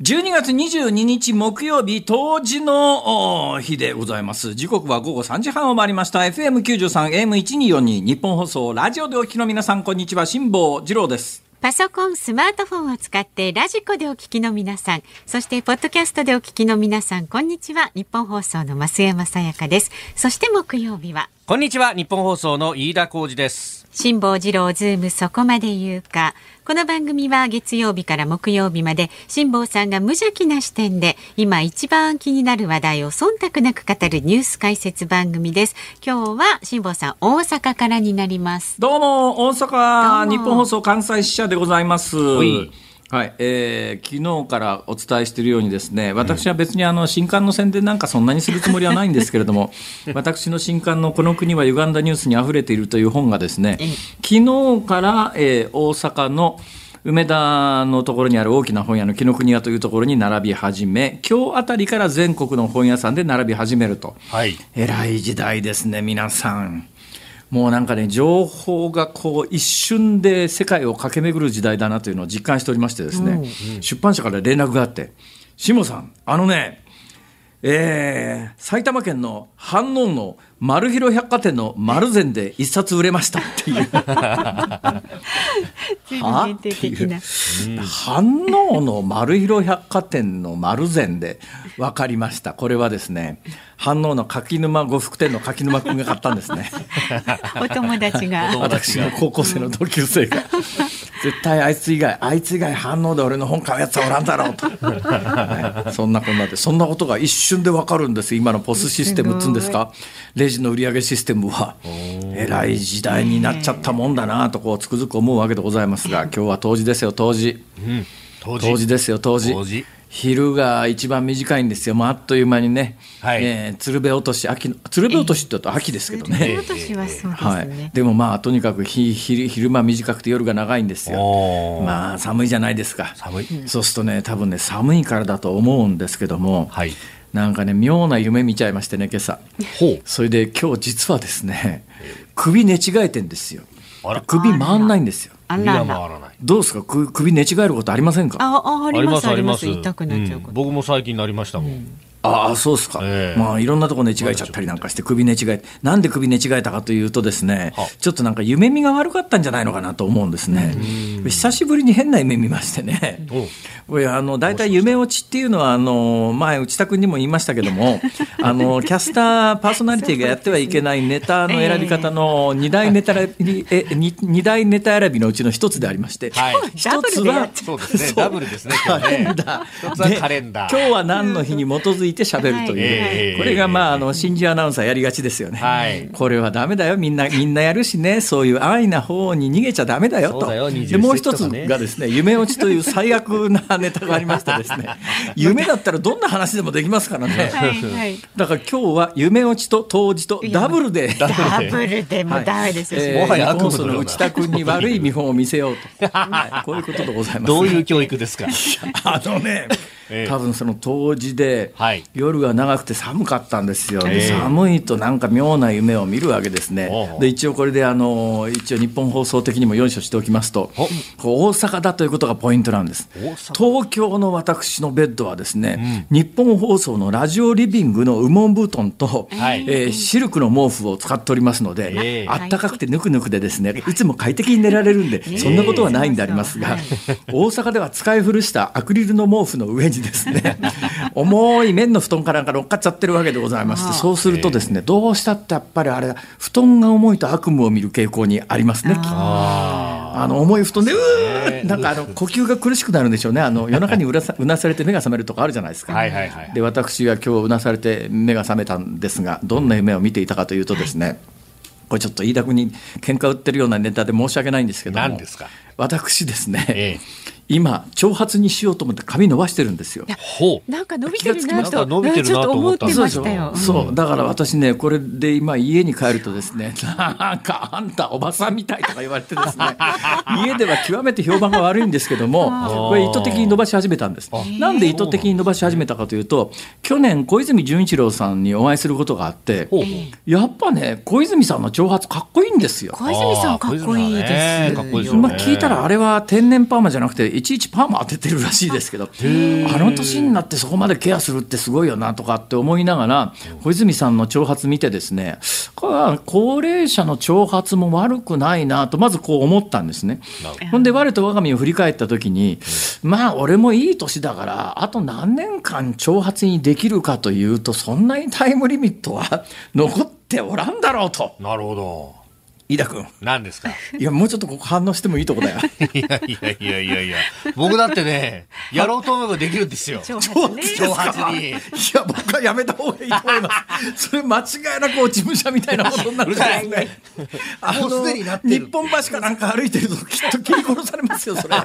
12月22日木曜日冬至のお日でございます。時刻は午後3時半を回りました。FM93、AM1242 ニッポン放送、ラジオでお聞きの皆さん、こんにちは。辛坊治郎です。パソコン、スマートフォンを使ってラジコでお聞きの皆さん、そしてポッドキャストでお聞きの皆さん、こんにちは。ニッポン放送の増山さやかです。そして木曜日は、こんにちはニッポン放送の飯田浩司です辛坊治郎ズームそこまで言うか。この番組は月曜日から木曜日まで辛坊さんが無邪気な視点で今一番気になる話題を忖度なく語るニュース解説番組です。今日は辛坊さん大阪からになります。どうも、大ど阪日本放送関西支社でございます。いはい、えー昨日からお伝えしているようにですね、私は別にあの新刊の宣伝なんかそんなにするつもりはないんですけれども、私の新刊のこの国は歪んだニュースに溢れているという本がですね、昨日から、えー大阪の梅田のところにある大きな本屋の紀ノ国屋というところに並び始め、今日あたりから全国の本屋さんで並び始めると。はい偉い時代ですね、皆さん。もうなんかね、情報がこう一瞬で世界を駆け巡る時代だなというのを実感しておりましてですね、出版社から連絡があって、下さん、あのね、えー埼玉県の飯能の丸広百貨店の丸善で一冊売れましたっていう。は限定的な。飯能の丸広百貨店の丸善で分かりました。これはですね、飯能の柿沼呉服店の柿沼君が買ったんですね。お友達が。私の高校生の同級生が。絶対あいつ以外、あいつ以外反応で俺の本買うやつはおらんだろうと。はいそんなこんなで、そんなことが一瞬でわかるんです。今のポスシステムっつうんですか？レジの売上システムは、えらい時代になっちゃったもんだなと、こうつくづく思うわけでございますが、今日は冬至ですよ、冬至。当冬至。ですよ冬至。冬至。昼が一番短いんですよもうあっという間にね、はい。えー鶴瓶落とし秋の鶴瓶落としって言うと秋ですけどね、今年はそうですはい。ね。、でもまあとにかく日昼昼間短くて夜が長いんですよ。まあ寒いじゃないですか。寒い。そうするとね多分ね寒いからだと思うんですけども、はいなんかね妙な夢見ちゃいましてね今朝。ほう。それで今日実はですね首寝違えてんですよ。あら。首回んないんですよ。あ首。が回らない。どうですか？首首寝違えることありませんか？あ、あありますあります。痛くなっちゃううん。こと。僕も最近なりましたもん、ああそうですか、ええ。まあいろんなとこ寝違えちゃったりなんかして首寝違えなんで首寝違えたかというとですねはちょっとなんか夢見が悪かったんじゃないのかなと思うんですね。久しぶりに変な夢見ましてね。これあの大体夢落ちっていうのはあの前内田君にも言いましたけども あのキャスターパーソナリティがやってはいけないネタの選び方の二大ネタ選びえ二二大ネタ選びのうちの一つでありましてはい。一つはそうですね。ダブルですねカレンダー。で今日は何の日に基づいて喋るという、はい。ええ。これがまああの新人アナウンサーやりがちですよね、はい。これはダメだよ。みんなみんなやるしね。そういう安易な方に逃げちゃダメだよと。そうだよ。20でもう一つがですね夢落ちという最悪なネタがありましてですね。夢だったらどんな話でもできますからね、はい。はい。だから今日は夢落ちと当時とダブルで。ダブルでもダメですよ。えーもはや悪夢日本放送の内田君に悪い見本を見せようと、はい。こういうことでございます。どういう教育ですか？あのね、ええ多分その当時で、はい。夜が長くて寒かったんですよ、寒いとなんか妙な夢を見るわけですね。で一応これであの一応日本放送的にもよいしておきますと。おこう大阪だということがポイントなんです。東京の私のベッドはですね、日本放送のラジオリビングの羽毛布団と、はい。えーシルクの毛布を使っておりますので、ええ。あったかくてぬくぬくでですねい。つも快適に寝られるんで、そんなことはないんでありますが、大阪では使い古したアクリルの毛布の上にですね。重い綿の布団かなんか乗っかっちゃってるわけでございましてそうするとですねどうしたってやっぱりあれ布団が重いと悪夢を見る傾向にありますね。ああの重い布団でうーなんかあの呼吸が苦しくなるんでしょうね。あの 夜中にうらさうなされて目が覚めるとかあるじゃないですか。はいはいはい。で私は今日うなされて目が覚めたんですがどんな夢を見ていたかというとですね、これちょっと飯田君に喧嘩売ってるようなネタで申し訳ないんですけども何ですか？私ですね、ええ今長髪にしようと思って髪伸ばしてるんですよ。ほう。なんか伸びてるなと、伸びてるなと思ったちょっと思ってましたよ。そうだから私ねこれで今家に帰るとですねなんかあんたおばさんみたいとか言われてですね 家では極めて評判が悪いんですけどもこれ意図的に伸ばし始めたんです。なんで意図的に伸ばし始めたかというと去年小泉純一郎さんにお会いすることがあってやっぱね小泉さんの長髪かっこいいんですよ。小泉さんかっこいいです。あー小泉さんねかっこいいですよね。今聞いたらあれは天然パーマじゃなくていちいちパーマ当ててるらしいですけどあの年になってそこまでケアするってすごいよなとかって思いながら小泉さんの長髪見てですねこれは高齢者の長髪も悪くないなとまずこう思ったんですね。ほんで我と我が身を振り返った時にまあ俺もいい年だからあと何年間長髪にできるかというとそんなにタイムリミットは残っておらんだろうと。なるほど。飯田君。何ですか？いや、もうちょっとここ反応してもいいとこだよ。いやいやいやいやいや。僕だってね、やろうと思えばできるんですよ。長髪ね。長髪に。いや、僕はやめた方がいいと思います。それ間違いなく事務所みたいなことになってますね。あもうすでになってる日本橋かなんか歩いてるときっと切り殺されますよ、それ。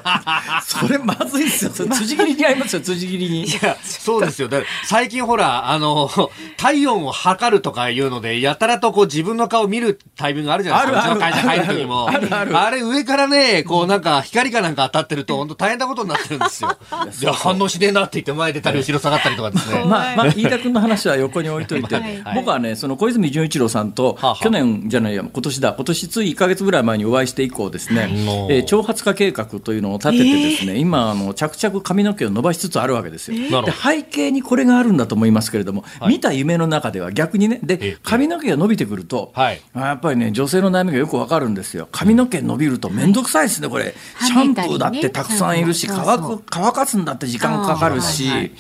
それまずいっすよ。それ辻切りに合いますよ、辻切りに。いや、そうですよ。だから最近ほら、あの、体温を測るとかいうので、やたらとこう自分の顔見るタイミングあるじゃないですか。うちの会社入る時も。あるある。あれ上からね、こうなんか光かなんか当たってると、本当大変なことになってるんですよ。いや、反応しねえなって言って前出たり後ろ下がったりとかですね。まあ、まあ、飯田君の話は横に置いといて、はい。僕はね、その小泉純一郎さんと、はあはあ。去年じゃないや、今年だ、今年つい1か月ぐらい前にお会いして以降ですね、のえー長髪化計画というのを立ててですね、今あの、着々髪の毛を伸ばしつつあるわけですよ。で背景にこれがあるんだと思いますけれども、見た夢の中では逆にね、えで、髪の毛が伸びてくると、はい。あやっぱりね、女性の悩みがよくわかるんですよ。髪の毛伸びると面倒くさいですね、これ。はいシャンプーだってたくさんいるし、乾く、乾かすんだって時間かかるし、はいはい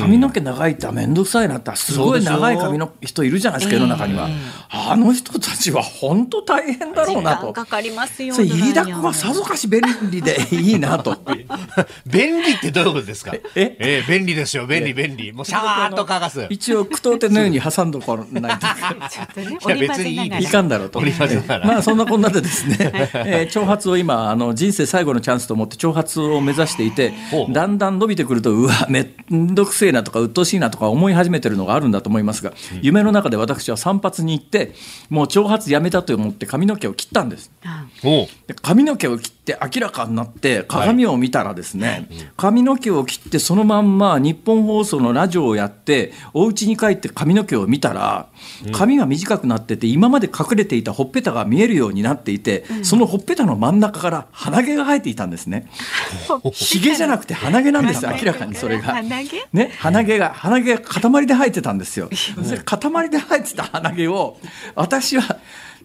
髪の毛長いって面倒くさいなってすごい長い髪の人いるじゃないですか世の中には、あの人たちは本当大変だろうなと時間かかりますよ。それ飯田君はさぞかし便利でいいなと 便利ってどういうことですか？え？え？ー便利ですよ。便利便利。もうシャワーっと乾かす。一応句読点のように挟んどこないと ちょっとね、いや織り交ぜながら。いかんだろうと。織り交ぜまあそんなこんなでですね、えー長髪を今あの人生最後のチャンスと思って長髪を目指していてだんだん伸びてくるとうわめんどくせえなとか鬱陶しいなとか思い始めてるのがあるんだと思いますが、夢の中で私は散髪に行ってもう長髪やめたと思って髪の毛を切ったんです。で髪の毛を切って明らかになって鏡を見たらですね、髪の毛を切ってそのまんま日本放送のラジオをやってお家に帰って髪の毛を見たら髪が短くなってて今まで隠れていたほっぺたが見えるようになっていて、そのほっぺたの真ん中から鼻毛が生えていたんですね。ひげじゃなくて鼻毛なんですよ明らかにそれが。鼻毛？ね、鼻毛が鼻毛が塊で生えてたんですよ。それ塊で生えてた鼻毛を私は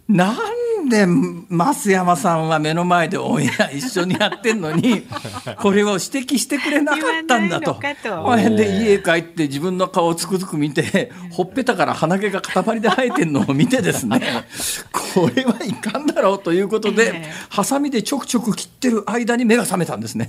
なんで増山さんは目の前でオンエア一緒にやってんのに これを指摘してくれなかったんだと。と。で家帰って自分の顔をつくづく見てほっぺたから鼻毛が塊で生えてんのを見てですね。これはいかんだろうということでええ。ハサミでちょくちょく切ってる間に目が覚めたんですね。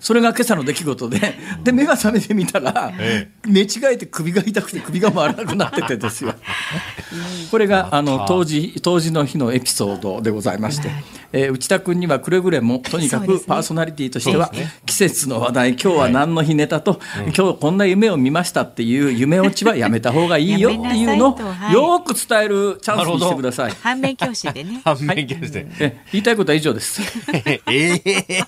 それが今朝の出来事で、で、目が覚めてみたら、え。寝違えて首が痛くて首が回らなくなっててですよ。これが、あの、当時、当時の日のエピソードでございまして、えー内田君にはくれぐれも、とにかくパーソナリティとしてはね、季節の話題、今日は何の日ネタと、今日こんな夢を見ましたっていう夢落ちはやめた方がいいよ っていうのを、よく伝えるチャンスにしてください。反面教師でね。反面教師で。え言いたいことは以上です。ええ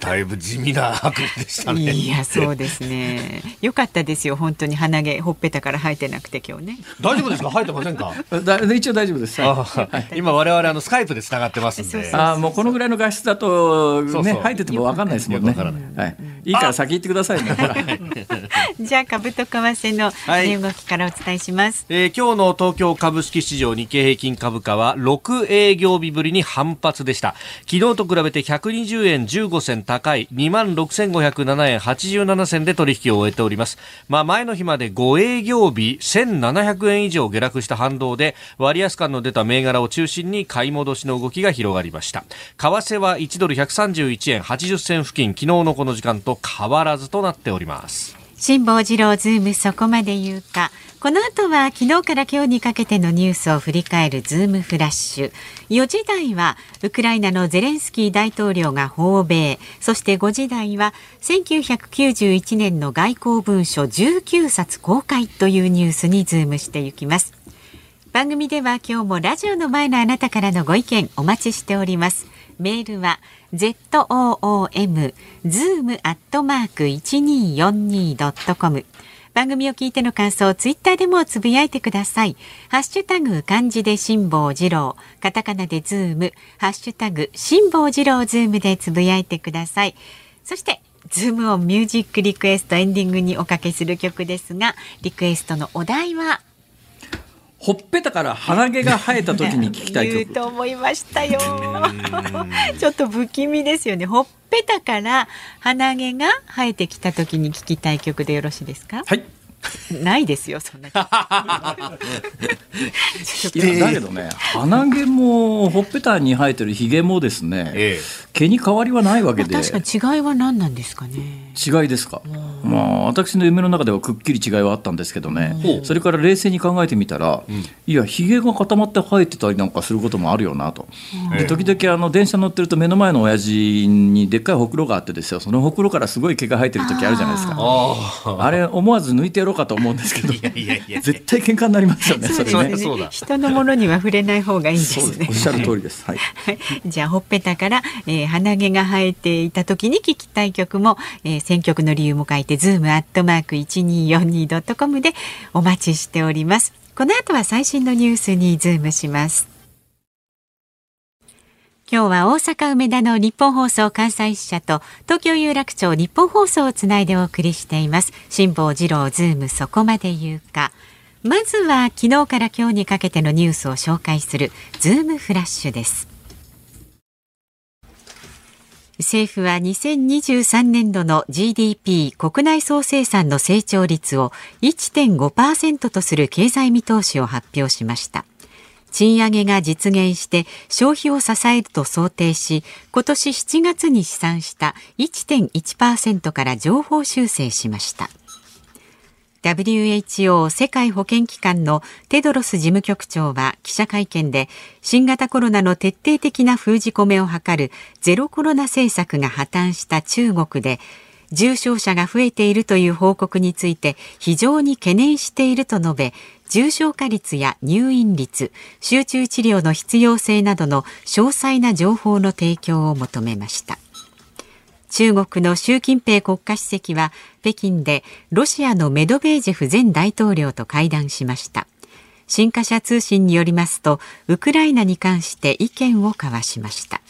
だいぶ地味な悪夢でしたね。いや、そうですね。よかったですよ、本当に鼻毛、ほっぺたから生えてなくて、今日ね。大丈夫ですか？生えてませんか？だ一応大丈夫です。はいあ今我々あのスカイプで繋がってますあーもうこのぐらいの画質だとねそうそう。入ってても分かんないですもんね。はい。い。いから先行ってくださいね。じゃあ、株と為替の動きからお伝えします。えー今日の東京株式市場日経平均株価は6営業日ぶりに反発でした。昨日と比べて120円15銭高い2万6507円87銭で取引を終えております、まあ、前の日まで5営業日1700円以上下落した反動で割安感の出た銘柄を中心に買い戻しの動きが広がりりました為替は1ドル131円80銭付近昨日のこの時間と変わらずとなっております辛坊治郎ズームそこまで言うか。この後は昨日から今日にかけてのニュースを振り返るズームフラッシュ。4時台はウクライナのゼレンスキー大統領が訪米。そして5時台は1991年の外交文書19冊公開というニュースにズームしていきます。番組では今日もラジオの前のあなたからのご意見お待ちしております。メールは z o o m zoom アットマーク一二四二ドットコム。番組を聞いての感想をツイッターでもつぶやいてくださいハッシュタグ漢字で辛坊治郎カタカナでズームハッシュタグ辛坊治郎ズームでつぶやいてくださいそしてズームオンミュージックリクエストエンディングにおかけする曲ですがリクエストのお題はほっぺたから鼻毛が生えた時に聞きたい言う曲。と思いましたよ。ちょっと不気味ですよね。ほっぺたから鼻毛が生えてきた時に聞きたい曲でよろしいですか？はい。ないですよ、そんな。いやだけどね、鼻毛もほっぺたに生えてるひげもですね、え毛に変わりはないわけで、確かに違いは何なんですかね。違いですか？まあ私の夢の中ではくっきり違いはあったんですけどね、それから冷静に考えてみたら、いやひげが固まって生えてたりなんかすることもあるよなと。で時々あの電車乗ってると目の前の親父にでっかいほくろがあってですよ、そのほくろからすごい毛が生えてる時あるじゃないですか。ああれ思わず抜いてやろうかと思うんですけど、いやいやいや絶対喧嘩になりますよね。それね。そうだ人のものには触れない方がいいんですねおっ。しゃる通りです。はい。はいじゃあほっぺたから、えー鼻毛が生えていた時に聞きたい曲も、えー選曲の理由も書いてズームアットマーク一二四二ドットコムでお待ちしております。この後は最新のニュースにズームします。今日は大阪梅田のニッポン放送関西支社と東京有楽町ニッポン放送をつないでお送りしています。辛坊治郎ズームそこまで言うか。まずは昨日から今日にかけてのニュースを紹介するズームフラッシュです。政府は2023年度の GDP 国内総生産の成長率を1.5%とする経済見通しを発表しました。賃上げが実現して消費を支えると想定し、今年7月に試算した1.1%から上方修正しました。WHO 世界保健機関のテドロス事務局長は記者会見で新型コロナの徹底的な封じ込めを図るゼロコロナ政策が破綻した中国で重症者が増えているという報告について非常に懸念していると述べ重症化率や入院率集中治療の必要性などの詳細な情報の提供を求めました。中国の習近平国家主席は北京でロシアのメドベージェフ前大統領と会談しました。新華社通信によりますとウクライナに関して意見を交わしました。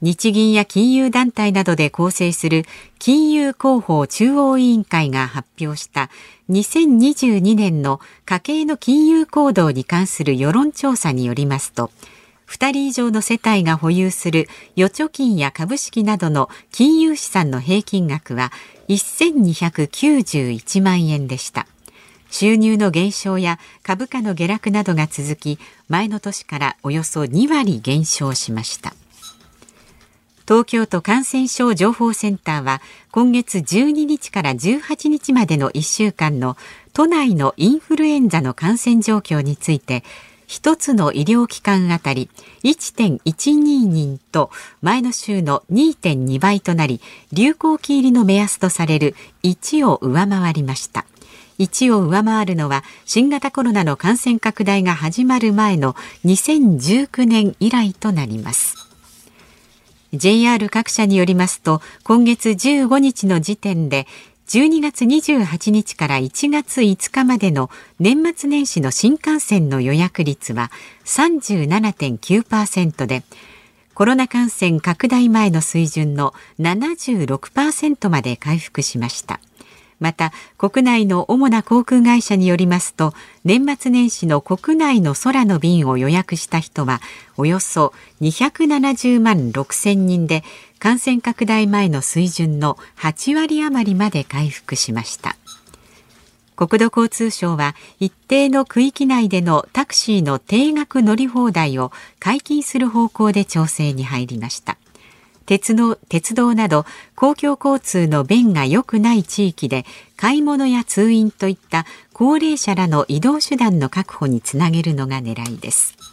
日銀や金融団体などで構成する金融広報中央委員会が発表した2022年の家計の金融行動に関する世論調査によりますと2人以上の世帯が保有する預貯金や株式などの金融資産の平均額は1291万円でした。収入の減少や株価の下落などが続き、前の年からおよそ2割減少しました。東京都感染症情報センターは今月12日から18日までの1週間の都内のインフルエンザの感染状況について一つの医療機関あたり1.12人と前の週の2.2倍となり流行期入りの目安とされる1を上回りました。1を上回るのは新型コロナの感染拡大が始まる前の2019年以来となります。JR 各社によりますと今月15日の時点で12月28日から1月5日までの年末年始の新幹線の予約率は37.9%でコロナ感染拡大前の水準の76%まで回復しました。また国内の主な航空会社によりますと年末年始の国内の空の便を予約した人はおよそ270万6千人で感染拡大前の水準の8割余りまで回復しました。国土交通省は一定の区域内でのタクシーの定額乗り放題を解禁する方向で調整に入りました。鉄道鉄道など公共交通の便が良くない地域で買い物や通院といった高齢者らの移動手段の確保につなげるのが狙いです。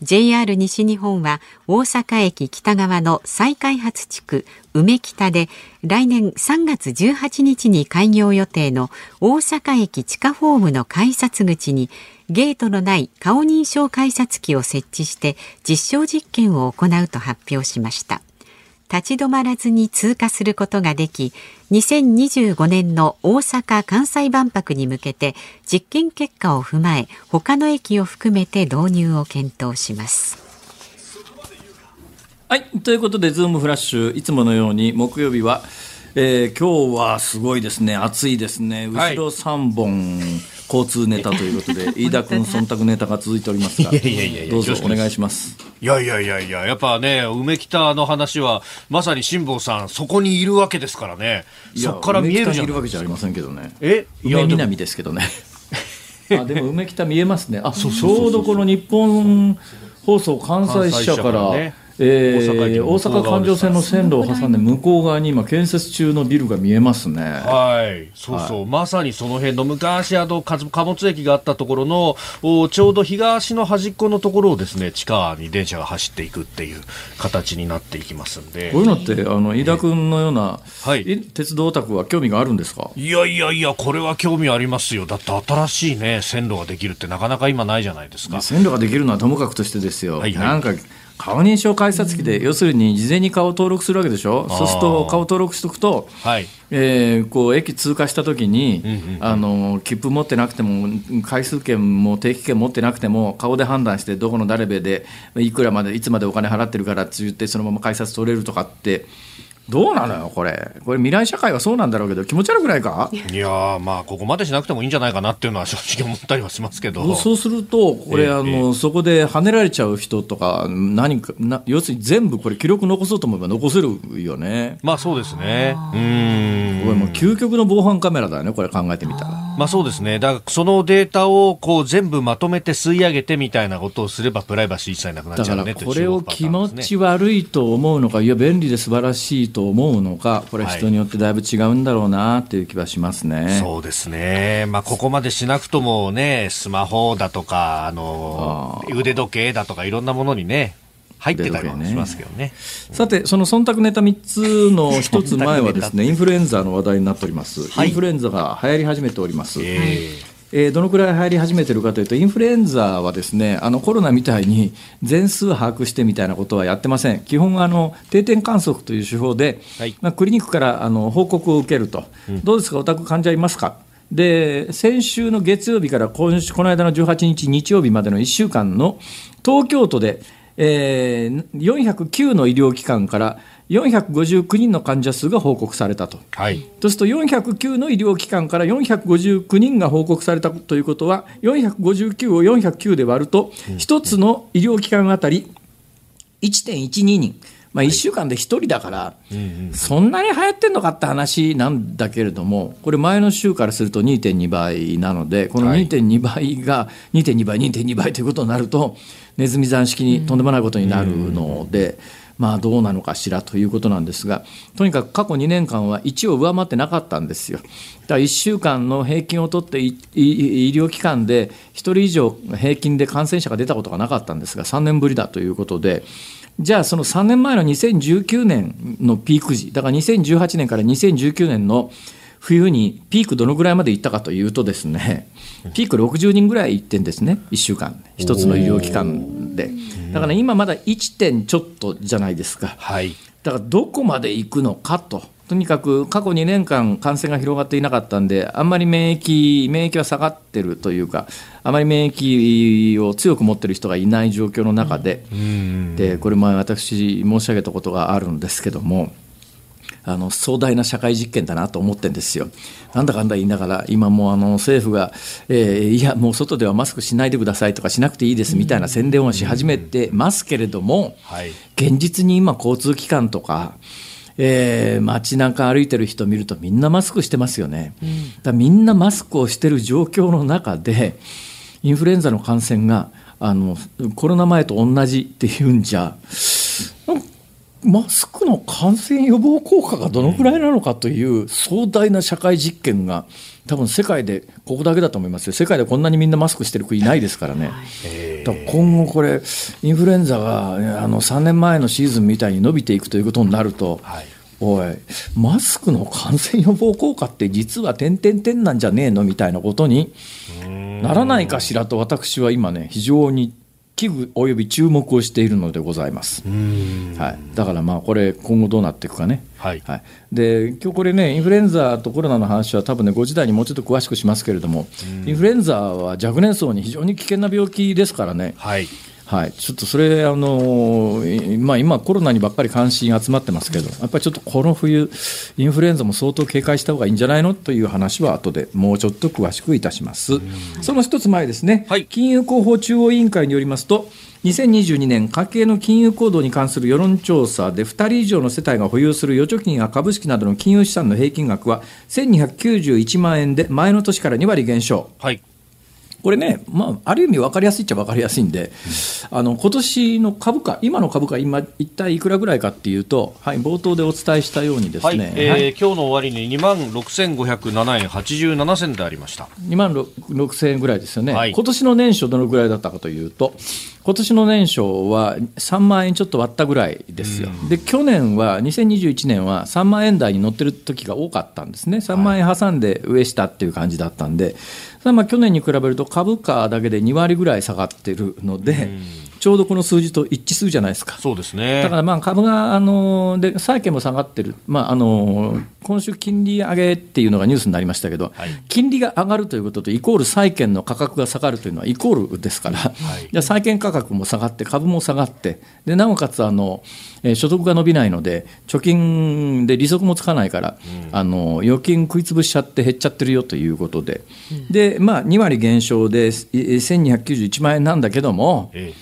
JR 西日本は大阪駅北側の再開発地区梅北で来年3月18日に開業予定の大阪駅地下ホームの改札口にゲートのない顔認証改札機を設置して実証実験を行うと発表しました。立ち止まらずに通過することができ2025年の大阪・関西万博に向けて実験結果を踏まえ他の駅を含めて導入を検討します。はいということでズームフラッシュいつものように木曜日はえー、今日はすごいですね、暑いですね、後ろ3本、交通ネタということで、飯田君、忖度ネタが続いておりますが、どうぞお願いします。いやいやいやいや、やっぱね、梅北の話は、まさに辛坊さん、そこにいるわけですからね、そこから見えるじゃん。いるわけじゃありませんけどね、え？梅南ですけどね。あでも梅北見えますね。あ、ちょうどこの日本放送関西支社から。えー、大阪環状線の線路を挟んで向こう側に今建設中のビルが見えますね。はい。そうそう、はい、まさにその辺の昔あの貨物駅があったところのおちょうど東の端っこのところをですね地下に電車が走っていくっていう形になっていきますんで。こういうのってあの飯田君のような、はい、鉄道オタクは興味があるんですか？いやいやいやこれは興味ありますよ。だって新しいね線路ができるってなかなか今ないじゃないですか。線路ができるのはともかくとしてですよ、はいはい、なんか顔認証改札機で、要するに事前に顔を登録するわけでしょ、そうすると顔登録しておくと、はい。えー、こう駅通過したときに、あの、切符持ってなくても、回数券も定期券持ってなくても、顔で判断して、どこの誰べで、いくらまで、いつまでお金払ってるからって言って、そのまま改札取れるとかって。どうなのよ、これ。これ未来社会はそうなんだろうけど、気持ち悪くないか？いやまあ、ここまでしなくてもいいんじゃないかなっていうのは正直思ったりはしますけど。そうすると、これ、えー、あの、えー、そこで跳ねられちゃう人とか、何か、な要するに全部これ記録残そうと思えば残せるよね。まあそうですね。うん。これもう究極の防犯カメラだよね、これ考えてみたら。まあそうですね。だからそのデータをこう全部まとめて吸い上げてみたいなことをすればプライバシー一切なくなっちゃうねこれを気持ち悪いと思うのか、いや便利で素晴らしいと思うのか、これ人によってだいぶ違うんだろうなっていう気はしますね。はい、そうですね。まあここまでしなくともね、スマホだとか、あの、腕時計だとかいろんなものにね、入ってたりもしますけどね。さて、その忖度ネタ3つの1つ前はですね、インフルエンザの話題になっております。はい、インフルエンザが流行り始めております。えーえー、どのくらい入り始めてるかというと、インフルエンザはですねあのコロナみたいに全数把握してみたいなことはやってません、基本あの、定点観測という手法で、はい、まあ、クリニックからあの報告を受けると、うん、どうですか、お宅患者いますか？で先週の月曜日から今週この間の18日日曜日までの1週間の東京都でえー、409の医療機関から459人の患者数が報告されたと、はい、そうすると409の医療機関から459人が報告されたということは、459を409で割ると、1つの医療機関あたり1.12人。まあ、1週間で1人だから、そんなに流行ってんのかって話なんだけれども、これ、前の週からすると2.2倍なので、この2.2倍が2.2倍、2.2倍ということになると、ネズミ算式にとんでもないことになるので。まあどうなのかしらということなんですが、とにかく過去2年間は1を上回ってなかったんですよ。だから1週間の平均を取って医療機関で1人以上平均で感染者が出たことがなかったんですが、3年ぶりだということで、じゃあその3年前の2019年のピーク時、だから2018年から2019年の冬にピークどのぐらいまで行ったかというとですね、ピーク60人ぐらい行ってんですね、1週間、1つの医療機関で。だから今まだ1点ちょっとじゃないですか。はい、だからどこまで行くのかと。とにかく過去2年間感染が広がっていなかったんで、あんまり免疫、免疫は下がってるというか、あまり免疫を強く持ってる人がいない状況の中で、でこれ前私申し上げたことがあるんですけども、あの壮大な社会実験だなと思ってるんですよ。なんだかんだ言いながら、今もあの政府が、えー、いや、もう外ではマスクしないでくださいとかしなくていいですみたいな宣伝をし始めてますけれども、現実に今、交通機関とか、えー、街中歩いてる人見るとみんなマスクしてますよね。だみんなマスクをしてる状況の中でインフルエンザの感染があのコロナ前と同じっていうんじゃマスクの感染予防効果がどのくらいなのかという壮大な社会実験が多分世界でここだけだと思いますよ。世界でこんなにみんなマスクしてる国ないですからね、だから今後これインフルエンザがあの3年前のシーズンみたいに伸びていくということになると、はい、おいマスクの感染予防効果って実は点々点なんじゃねえのみたいなことにならないかしらと私は今ね非常に危惧および注目をしているのでございます。はい、だからまあこれ今後どうなっていくかね。はいはい、で今日これねインフルエンザとコロナの話は多分ね5時台にもうちょっと詳しくしますけれども、インフルエンザは若年層に非常に危険な病気ですからね。はい。はい、ちょっとそれ、あのいまあ、今、コロナにばっかり関心集まってますけど、やっぱりちょっとこの冬、インフルエンザも相当警戒した方がいいんじゃないの？という話は後でもうちょっと詳しくいたします。その一つ前ですね、はい金融広報中央委員会によりますと、2022年家計の金融行動に関する世論調査で2人以上の世帯が保有する預貯金や株式などの金融資産の平均額は1291万円で前の年から2割減少。はい。これね、まあ、ある意味分かりやすいっちゃ分かりやすいんで、あの今年の株価、今の株価、今、一体いくらぐらいかっていうと、はい、冒頭でお伝えしたようにですはい。ね、えーはい。今日の終わりに2万6507円87銭でありました。2万6000円ぐらいですよね、はい。今年の年初、どのぐらいだったかというと、今年の年初は3万円ちょっと割ったぐらいですよ、で去年は、2021年は3万円台に乗ってる時が多かったんですね、3万円挟んで上下っていう感じだったんで、まあ去年に比べると株価だけで2割ぐらい下がってるので、ちょうどこの数字と一致するじゃないですか。そうですね。だからまあ株が、あので債券も下がってる、まあ、あの今週、金利上げっていうのがニュースになりましたけど、はい。金利が上がるということと、イコール債券の価格が下がるというのはイコールですから、じゃあ債券価格も下がって、株も下がって、でなおかつあの、えー所得が伸びないので、貯金で利息もつかないから、あの預金食い潰しちゃって減っちゃってるよということで、でまあ、2割減少でえー1291万円なんだけども、え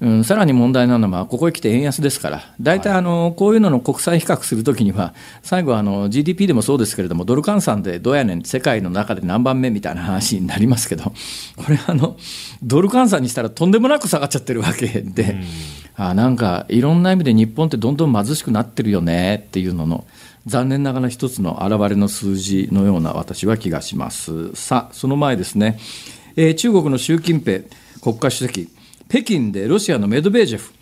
うん、さらに問題なのは、ここへ来て円安ですから、大体あの、こういうのの国際比較するときには、最後あの、GDP でもそうですけれども、ドル換算でどうやねん、世界の中で何番目みたいな話になりますけど、これあの、ドル換算にしたらとんでもなく下がっちゃってるわけで、あなんかいろんな意味で日本ってどんどん貧しくなってるよねっていうのの、残念ながら一つの表れの数字のような私は気がします。さあ、その前ですね、えー中国の習近平国家主席、北京でロシアのメドベージェフ、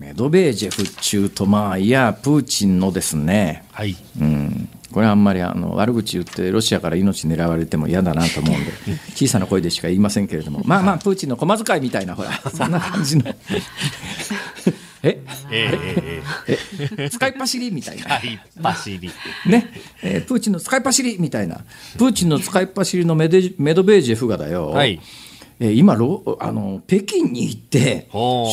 メドベージェフ中と、まあ、いや、プーチンのですね、はい。うん、これはあんまりあの悪口言って、ロシアから命狙われても嫌だなと思うんで、小さな声でしか言いませんけれども、まあまあ、プーチンの駒遣いみたいな、ほら、そんな感じの。え？えー、ええ使いっ走りみたいな。ー、。はい。走り。ね、えープーチンの使いっ走りみたいな、プーチンの使いっ走りのメデメドベージェフがだよ、はい。えー今ロあの、北京に行って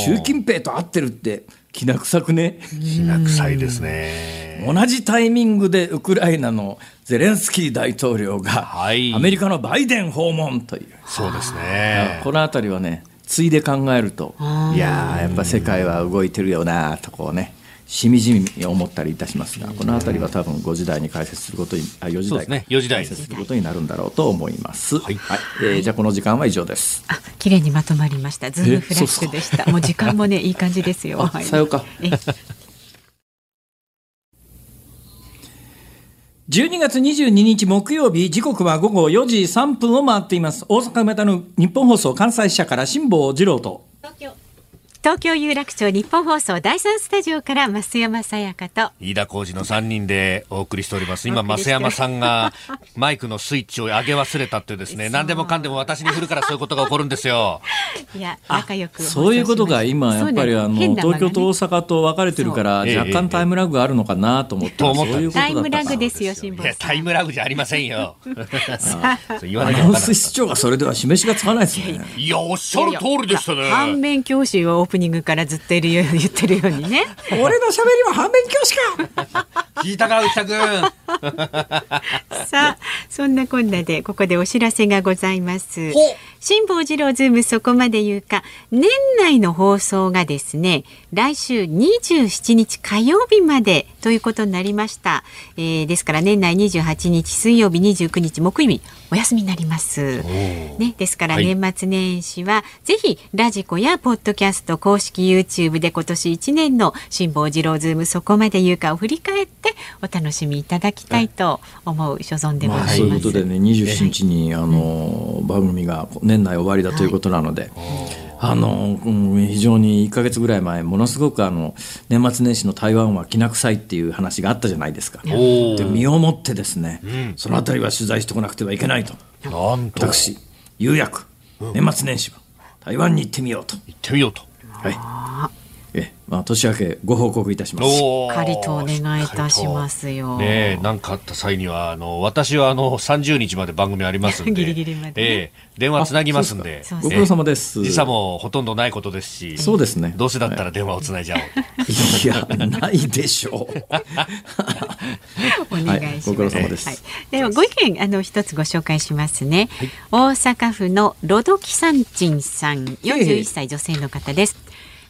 習近平と会ってるって、きな臭くね、きな臭いですね。同じタイミングでウクライナのゼレンスキー大統領が、はいアメリカのバイデン訪問という、そうですね。このあたりはね、ついで考えると、いやー、やっぱ世界は動いてるよなとこうね。しみじみ思ったりいたしますが、このあたりは多分5時台に解説することに、あ4時台ね4時台解説することになるんだろうと思います。はいえーじゃあこの時間は以上です。あ、綺麗にまとまりました。ズームえフラッシュでした。もう時間もね、いい感じですよ。はいさようか。え12月22日木曜日、時刻は午後4時3分を回っています。大阪梅田の日本放送関西支社から辛坊治郎と。東京有楽町日本放送第三スタジオから増山さやかと。飯田浩二の3人でお送りしております。今、増山さんがマイクのスイッチを上げ忘れたってですね、何でもかんでも私に振るからそういうことが起こるんですよ。いや、仲良く。そういうことが今、やっぱりあの、東京と大阪と分かれてるから、若干タイムラグがあるのかなと思って、と思ったそういうことだったタイムラグかですよ、辛坊さん。タイムラグじゃありませんよ。言わアなきゃ室長がそれでは示しがつかないですね。いや、おっしゃる通りでしたね。反面教師をオープニングからずっといるよう 言ってるようにね。俺の喋りは反面教師か聞いたか、内田君。さあ、そんなこんなで、ここでお知らせがございますほ。辛坊治郎ズームそこまで言うか、年内の放送がですね、来週27日火曜日までということになりました。えーですから年内28日水曜日29日木曜日お休みになります。ね、ですからはい年末年始は、ぜひラジコやポッドキャスト公式 YouTube で今年1年の辛坊治郎ズームそこまで言うかを振り返ってお楽しみいただきたいと思う所存でございまあ、ます。そういうことでね、27日に、あの、番組が年内終わりだということなので、あの、うん非常に1ヶ月ぐらい前、ものすごくあの、年末年始の台湾はきな臭いっていう話があったじゃないですか。おで身をもってですね、そのあたりは取材してこなくてはいけないと。なんと。私、有約、年末年始は、台湾に行ってみようと。行ってみようと。はい。え、まあ、年明けご報告いたします。しっかりとお願いいたしますよ。ねえ、なんかあった際には、あの、私はあの、30日まで番組ありますんで。ギリギリまでねええ、電話つなぎますんで。そうご苦労様です。時差もほとんどないことですし。そうですね。どうせだったら電話をつないじゃおう。いや、ないでしょう。お願いします。はいご苦労様ですはい、ではご意見あの一つご紹介しますね。大阪府のロドキサンチンさん、41歳女性の方です。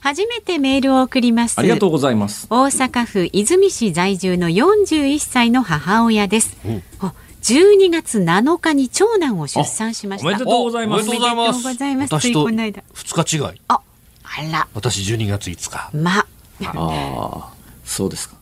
初めてメールを送ります。ありがとうございます。大阪府和泉市在住の41歳の母親です。あ12月7日に長男を出産しました。おめでとうございますおめでとうございます。私とついこの間2日違い。あ、あら、私12月5日。ま、ああ、そうですか。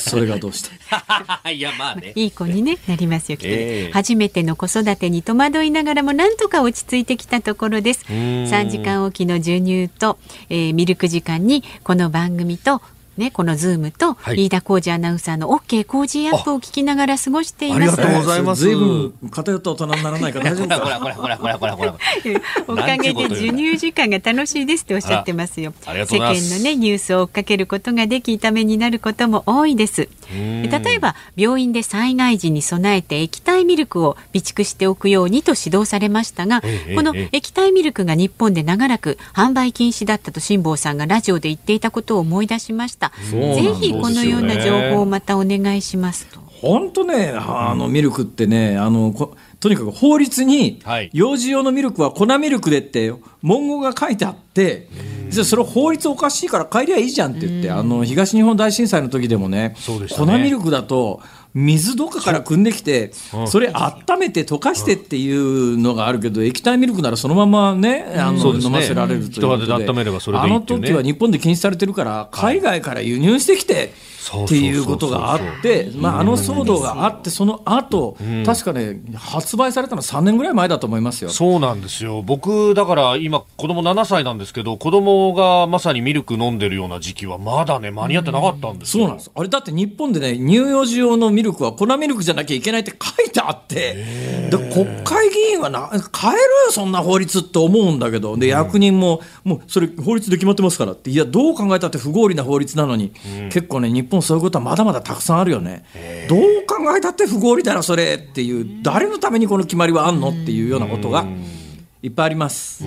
それがどうして？いや、まあね。いい子に、ね、なりますよ、きっとねええ初めての子育てに戸惑いながらもなんとか落ち着いてきたところです。ん3時間おきの授乳と、えーミルク時間にこの番組と、ね、このズームと、はい飯田浩二アナウンサーの OK 工事アップを聞きながら過ごしています。ありがとうございますずいぶん偏った大人にならないから大丈夫ほらか。ほらほらほらほらほら。おかげで授乳時間が楽しいですっておっしゃってますよ。世間のねニュースを追っかけることができためになることも多いです。ん例えば病院で災害時に備えて液体ミルクを備蓄しておくようにと指導されましたが、ええこのええ液体ミルクが日本で長らく販売禁止だったと辛坊さんがラジオで言っていたことを思い出しました。ぜひこのような情報をまたお願いしますと。本当ね、あのミルクってね、あのことにかく法律にはい。幼児用のミルクは粉ミルクでって文言が書いてあって、じゃあそれ法律おかしいから変えりゃいいじゃんって言って、あの東日本大震災の時でもね、そうでしたね。粉ミルクだと水どっかから汲んできて、それ温めて溶かしてっていうのがあるけど、液体ミルクならそのままね、あの飲ませられるということで、あの時は日本で禁止されてるから、海外から輸入してきて、っていうことがあって、まあ、あの騒動があって、その後、確かね、発売されたの3年ぐらい前だと思いますよ。そうなんですよ。僕、だから今、子供7歳なんですけど、子供がまさにミルク飲んでるような時期は、まだね、間に合ってなかったんですよ。そうなんです。あれだって日本でね、乳幼児用のミルクは粉ミルクじゃなきゃいけないって書いてあって、で国会議員はな変えろよ、そんな法律って思うんだけど、で役人も、もうそれ、法律で決まってますからって、いや、どう考えたって不合理な法律なのに、結構ね、日本、そういうことはまだまだたくさんあるよね。どう考えたって不合理だろ、それっていう、誰のためにこの決まりはあんの？っていうようなことが。いっぱいあります。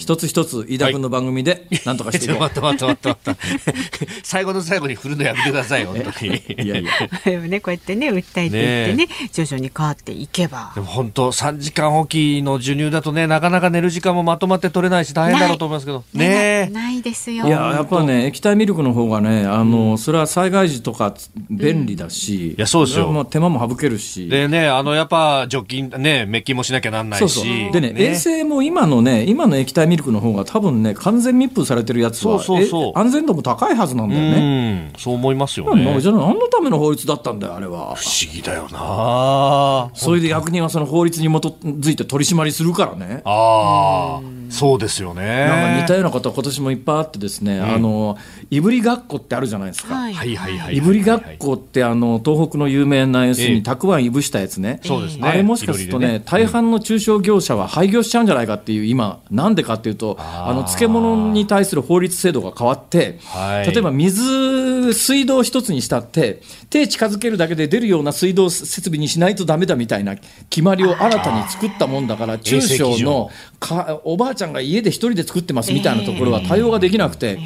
一つ一つ、飯田君の番組で、なんとかしていこ っと待って待って待って待って。最後の最後に振るの やめてください、本当に。う。いやいや。でもね、こうやってね、訴えていってね、徐々に変わっていけばで。も本当、3時間おきの授乳だとね、なかなか寝る時間もまとまって取れないし、大変だろうと思いますけど。ねえ。ないですよ。いややっぱね液体ミルクの方がねあの、それは災害時とか便利だし、いやそうですよも手間も省けるしでね、あの、やっぱ、除菌、ね、滅菌もしなきゃなんないし。そうそうでね衛生も今のね今の液体ミルクの方が多分ね完全密封されてるやつはそうそうそうえ安全度も高いはずなんだよね。うん、そう思いますよね。じゃあ何のための法律だったんだよあれは。不思議だよなそれで役人はその法律に基づいて取り締まりするからね。ああ、そうですよね。なんか似たようなことは今年もいっぱいあってですね、あのいぶりがっこってあるじゃないですか。はい。はいはいはい。いぶりがっこってあの東北の有名な要するええ。にたくあんいぶしたやつね、そうですね。あれもしかするとねね。大半の中小業者は廃業しちゃうんじゃないかっていう今なんでかっていうとあの漬物に対する法律制度が変わって、はい。例えば水水道一つにしたって手近づけるだけで出るような水道設備にしないとダメだみたいな決まりを新たに作ったもんだから中小のかおばあちゃんが家で一人で作ってますみたいなところは対応ができなくて、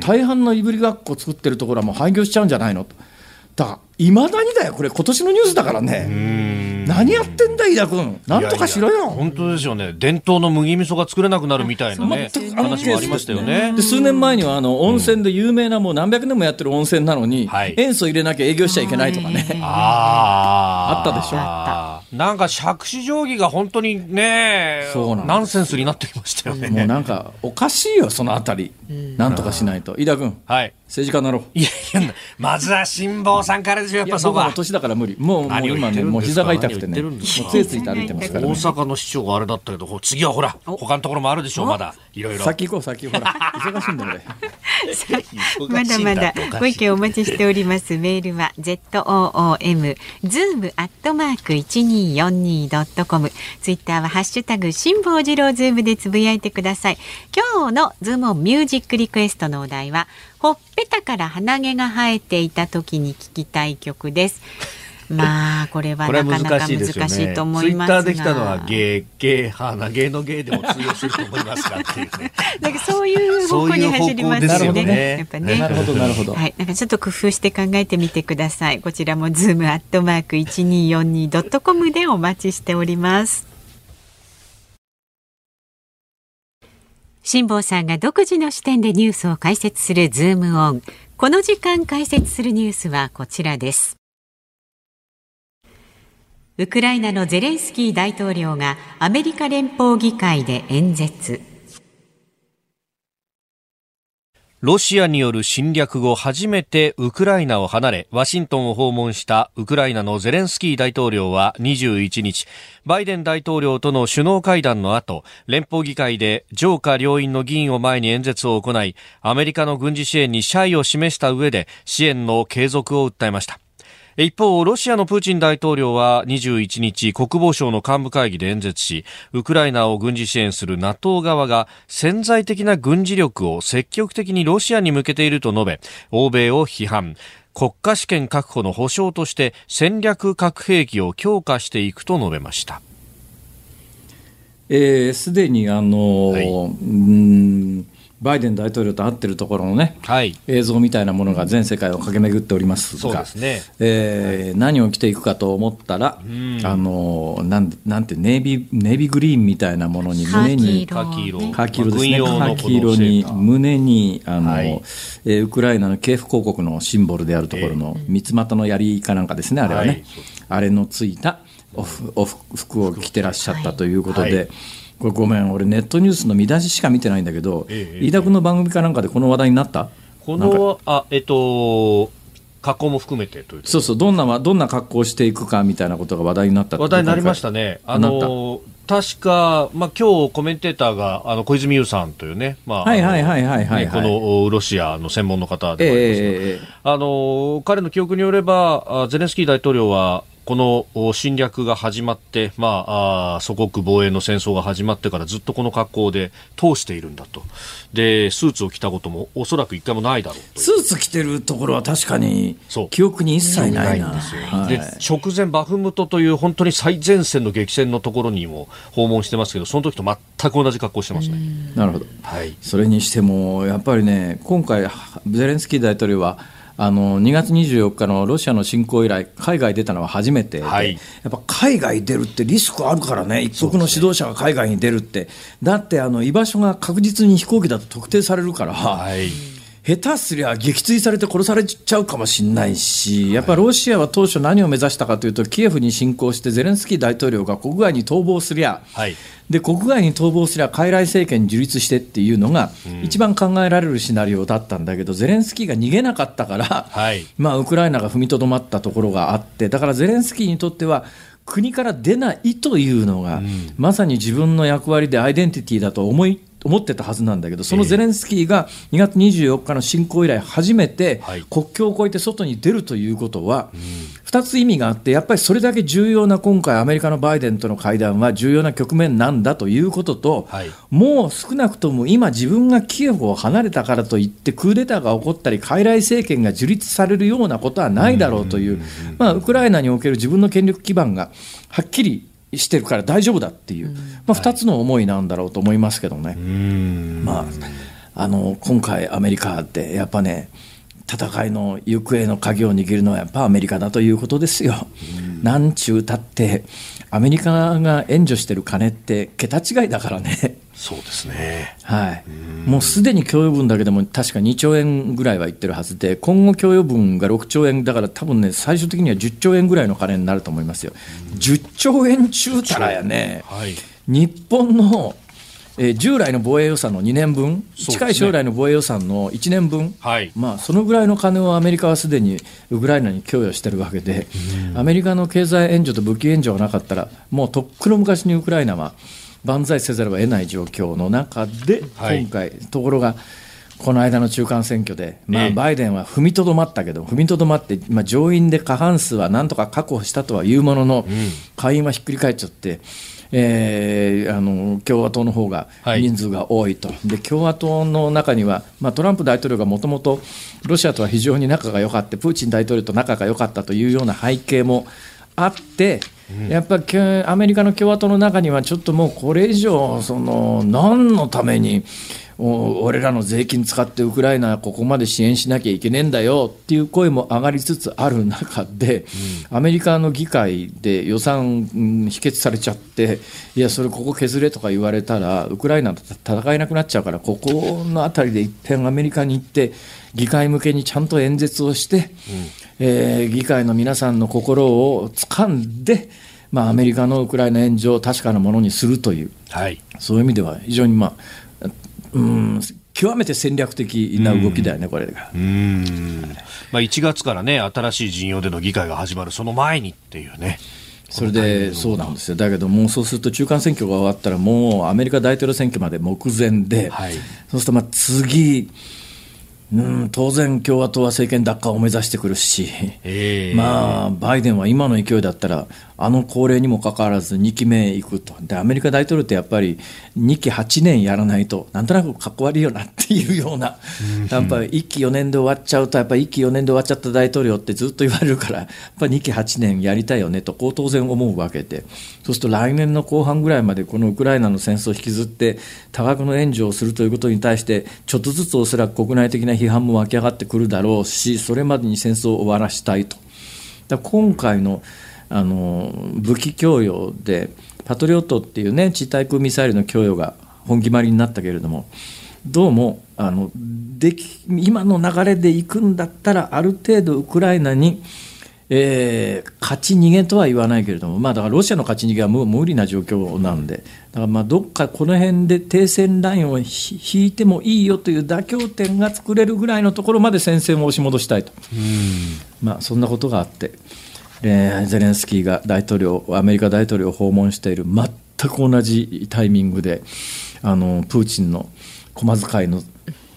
大半のいぶりがっこ作ってるところはもう廃業しちゃうんじゃないのと。だからいまだにだよこれ今年のニュースだからね何やってんだ飯田君。なんとかしろよ。いやいや本当ですよね。伝統の麦味噌が作れなくなるみたいなね、話もありましたよね。で数年前にはあの温泉で有名なもう何百年もやってる温泉なのに、はい。塩素入れなきゃ営業しちゃいけないとかね、ああ。あったでしょ。なんか杓子定規が本当にね、そうなんナンセンスになってきましたよね。もうなんかおかしいよそのあたり、なんとかしないと。飯田君。はい。政治家になろう。いやいや、まずは辛坊さんからでしょ、やっぱそこは。年だから無理。もう、もう今ね、もう膝が痛くてね、もうついついて歩いてますから、ね、大阪の市長があれだったけど、次はほら、他のところもあるでしょう、まだ。いろいろ。先行こう、先ほら。忙しいんだ、俺。まだまだご意見お待ちしております。メールは z o o m zoom アットマーク一二四二ドットコム。ツイッターはハッシュタグ辛坊治郎ズームでつぶやいてください。今日のズームミュージックリクエストのお題はほっぺたから鼻毛が生えていた時に聞きたい曲です。まあこれはなかなか難しいと思いますが、ツイッターできたのは芸芸花芸の芸でも通用すると思いますかっていうね。なんかそういう方向に走りますよね。ねやっぱね。なるほどなるほど。はい、なんかちょっと工夫して考えてみてください。こちらもズームアットマーク一二四二ドットコムでお待ちしております。辛坊さんが独自の視点でニュースを解説するズームオン。この時間解説するニュースはこちらです。ウクライナのゼレンスキー大統領がアメリカ連邦議会で演説。ロシアによる侵略後初めてウクライナを離れワシントンを訪問したウクライナのゼレンスキー大統領は21日バイデン大統領との首脳会談の後連邦議会で上下両院の議員を前に演説を行いアメリカの軍事支援に謝意を示した上で支援の継続を訴えました。一方、ロシアのプーチン大統領は21日、国防省の幹部会議で演説し、ウクライナを軍事支援する NATO 側が潜在的な軍事力を積極的にロシアに向けていると述べ、欧米を批判。国家主権確保の保障として戦略核兵器を強化していくと述べました。す、えー、で、にあの、はい、うんバイデン大統領と会ってるところのね、はい、映像みたいなものが全世界を駆け巡っておりますが、すね。えー、何を着ていくかと思ったら、あのなんなんてネイビネイビーグリーンみたいなものに胸にカキ色。カキ色ですね。カキ色に胸にあの、はい、えー、ウクライナの系譜広告のシンボルであるところの三つ股の槍かなんかですねあれはね、はい、あれのついたおお服を着てらっしゃったということで。はいこれごめん俺ネットニュースの見出ししか見てないんだけど、ええ、飯田君の番組かなんかでこの話題になった？このあえっと格好も含めてというそうそうどんなどんな格好をしていくかみたいなことが話題になった話題になりましたね。あの確か、まあ今日コメンテーターがあの小泉悠さんというね、まあ、はいはいはいはいはい、このロシアの専門の方でもありますえー、あの彼の記憶によればゼレンスキー大統領はこの侵略が始まって、まあ、あ祖国防衛の戦争が始まってからずっとこの格好で通しているんだと。で、スーツを着たこともおそらく一回もないだろうスーツ着てるところは確かに記憶に一切ないな。ですよ。はい、で、直前バフムトという本当に最前線の激戦のところにも訪問してますけど、その時と全く同じ格好してますね。なるほど。はい。それにしても、やっぱりね、今回、ゼレンスキー大統領は、あの2月24日のロシアの侵攻以来、海外出たのは初めてで、はい、やっぱ海外出るってリスクあるからね、一国の指導者が海外に出るって、だってあの居場所が確実に飛行機だと特定されるから。はい下手すりゃ撃墜されて殺されちゃうかもしれないし、やっぱりロシアは当初何を目指したかというと、キエフに侵攻して、ゼレンスキー大統領が国外に逃亡すりゃ、はい、で国外に逃亡すりゃ、傀儡政権樹立してっていうのが、一番考えられるシナリオだったんだけど、ゼレンスキーが逃げなかったから、はい、まあ、ウクライナが踏みとどまったところがあって、だからゼレンスキーにとっては、国から出ないというのが、うん、まさに自分の役割でアイデンティティだと思い思ってたはずなんだけど、そのゼレンスキーが2月24日の侵攻以来、初めて国境を越えて外に出るということは、2つ意味があって、やっぱりそれだけ重要な今回、アメリカのバイデンとの会談は重要な局面なんだということと、もう少なくとも今、自分がキエフを離れたからといって、クーデターが起こったり、傀儡政権が樹立されるようなことはないだろうという、まあ、ウクライナにおける自分の権力基盤がはっきりしてるから大丈夫だっていう、まあ、2つの思いなんだろうと思いますけどね、まあ、あの今回、アメリカってやっぱね、戦いの行方の鍵を握るのはやっぱアメリカだということですよ。なん。ちゅうたってアメリカが援助してる金って桁違いだからね。そうですね。はい。もうすでに供与分だけでも確か2兆円ぐらいはいってるはずで、今後供与分が6兆円だから多分ね、最終的には10兆円ぐらいの金になると思いますよ。10兆円中たらやね、はい、日本のえー従来の防衛予算の2年分、すね近い将来の防衛予算の1年分、はいまあ、そのぐらいの金をアメリカはすでにウクライナに供与してるわけで、アメリカの経済援助と武器援助がなかったら、もうとっくの昔にウクライナは万歳せざるを得ない状況の中で、はい。今回、ところが、この間の中間選挙で、まあ、ええ。バイデンは踏みとどまったけど、踏みとどまって、まあ、上院で過半数はなんとか確保したとはいうものの、下院はひっくり返っちゃって、えーあの共和党の方がはい。人数が多いと、で共和党の中には、まあ、トランプ大統領がもともとロシアとは非常に仲が良かった、プーチン大統領と仲が良かったというような背景もあって、やっぱりアメリカの共和党の中には、ちょっともうこれ以上、その何のために、お俺らの税金使ってウクライナここまで支援しなきゃいけねえんだよっていう声も上がりつつある中で、アメリカの議会で予算、うん否決されちゃって、いや、それここ削れとか言われたら、ウクライナと戦えなくなっちゃうから、ここのあたりで一遍アメリカに行って、議会向けにちゃんと演説をして、えー議会の皆さんの心を掴んで、まあ、アメリカのウクライナ援助を確かなものにするという、はい。そういう意味では非常に、まあ、うん極めて戦略的な動きだよね、これが。うん。まあ1月からね、新しい陣容での議会が始まる、その前にっていうね。それでそうなんですよ、だけどもうそうすると中間選挙が終わったら、もうアメリカ大統領選挙まで目前で、はいそうするとまあ次、うん、当然、共和党は政権奪還を目指してくるし、ええ。まあ、バイデンは今の勢いだったら、あの高齢にもかかわらず2期目行くと、でアメリカ大統領ってやっぱり2期8年やらないと、なんとなくかっこ悪いよなっていうような、やっぱり1期4年で終わっちゃうと、やっぱり1期4年で終わっちゃった大統領ってずっと言われるから、やっぱり2期8年やりたいよねと、こう当然思うわけで、そうすると来年の後半ぐらいまで、このウクライナの戦争を引きずって、多額の援助をするということに対して、ちょっとずつおそらく国内的な批判も湧き上がってくるだろうし、それまでに戦争を終わらしたいと。だ今回のあの武器供与で、パトリオットっていうね、地対空ミサイルの供与が本決まりになったけれども、どうもあのでき今の流れで行くんだったら、ある程度ウクライナに、えー勝ち逃げとは言わないけれども、まあ、だからロシアの勝ち逃げはもう無理な状況なんで、だからまあどっかこの辺で停戦ラインをひ引いてもいいよという妥協点が作れるぐらいのところまで戦線を押し戻したいと。まあ、そんなことがあって、えーゼレンスキーが大統領アメリカ大統領を訪問している全く同じタイミングであのプーチンの駒遣いの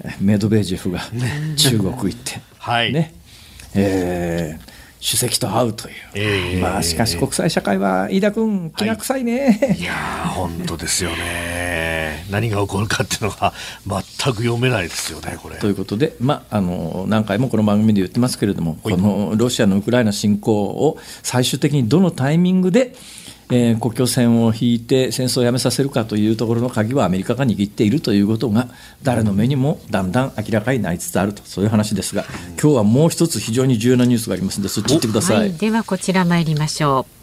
えメドベージェフが中国行って、はい。ね。えー主席と会うという、ええまあ、しかし国際社会は飯田君、気が臭いね。いやー、本当ですよね。何が起こるかっていうのが全く読めないですよね、これ。ということで、まあ、あの何回もこの番組で言ってますけれども、このロシアのウクライナ侵攻を最終的にどのタイミングで、えー国境線を引いて戦争をやめさせるかというところの鍵はアメリカが握っているということが、誰の目にもだんだん明らかになりつつあると、そういう話ですが、今日はもう一つ非常に重要なニュースがありますので、そっち行ってください。はい、ではこちら参りましょう。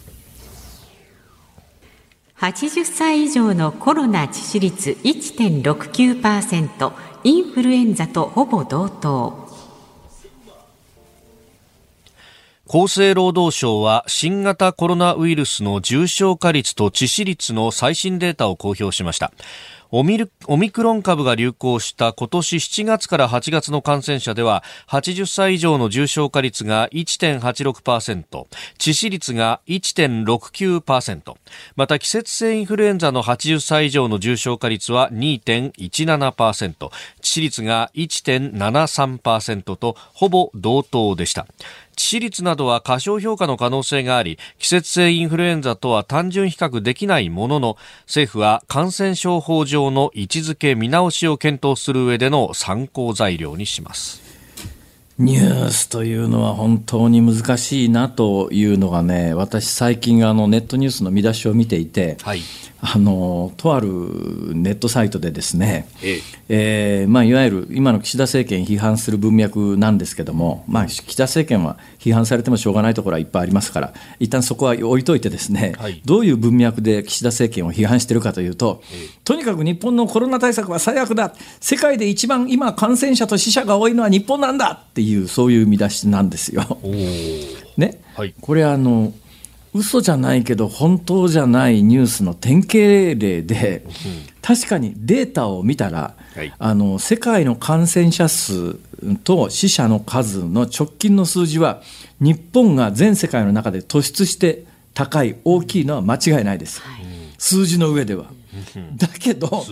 80歳以上のコロナ致死率1.69%、インフルエンザとほぼ同等。厚生労働省は新型コロナウイルスの重症化率と致死率の最新データを公表しました。オミクロン株が流行した今年7月から8月の感染者では80歳以上の重症化率が1.86%致死率が1.69%また季節性インフルエンザの80歳以上の重症化率は2.17%致死率が1.73%とほぼ同等でした致死率などは過小評価の可能性があり季節性インフルエンザとは単純比較できないものの政府は感染症法上の位置づけ見直しを検討する上での参考材料にします。ニュースというのは本当に難しいなというのがね、私、最近あのネットニュースの見出しを見ていて、はい。あのとあるネットサイトでですね、ええ。ーまあ、いわゆる今の岸田政権批判する文脈なんですけども、まあ、岸田政権は批判されてもしょうがないところはいっぱいありますから、一旦そこは置いといてですね、はい。どういう文脈で岸田政権を批判しているかというと、とにかく日本のコロナ対策は最悪だ、世界で一番今、感染者と死者が多いのは日本なんだっていう、そういう見出しなんですよ。ね、はい。これあの嘘じゃないけど本当じゃないニュースの典型例で、確かにデータを見たら、はい。あの世界の感染者数と死者の数の直近の数字は日本が全世界の中で突出して高い大きいのは間違いないです、数字の上では。だけど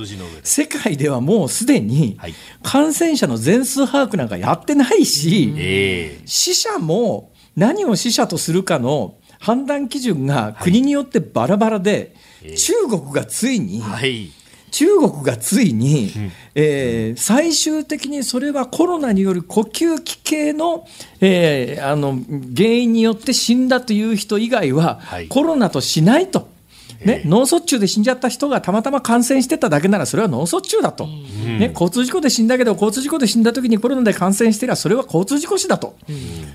世界ではもうすでにはい。感染者の全数把握なんかやってないし、ええ。死者も何を死者とするかの判断基準が国によってバラバラで、中国がついに、はい。中国がついに、えー最終的にそれはコロナによる呼吸器系の,、えーあの原因によって死んだという人以外は、はい。コロナとしないと。ね、脳卒中で死んじゃった人がたまたま感染してただけならそれは脳卒中だと、ね、交通事故で死んだけど交通事故で死んだ時にコロナで感染してりゃそれは交通事故死だと、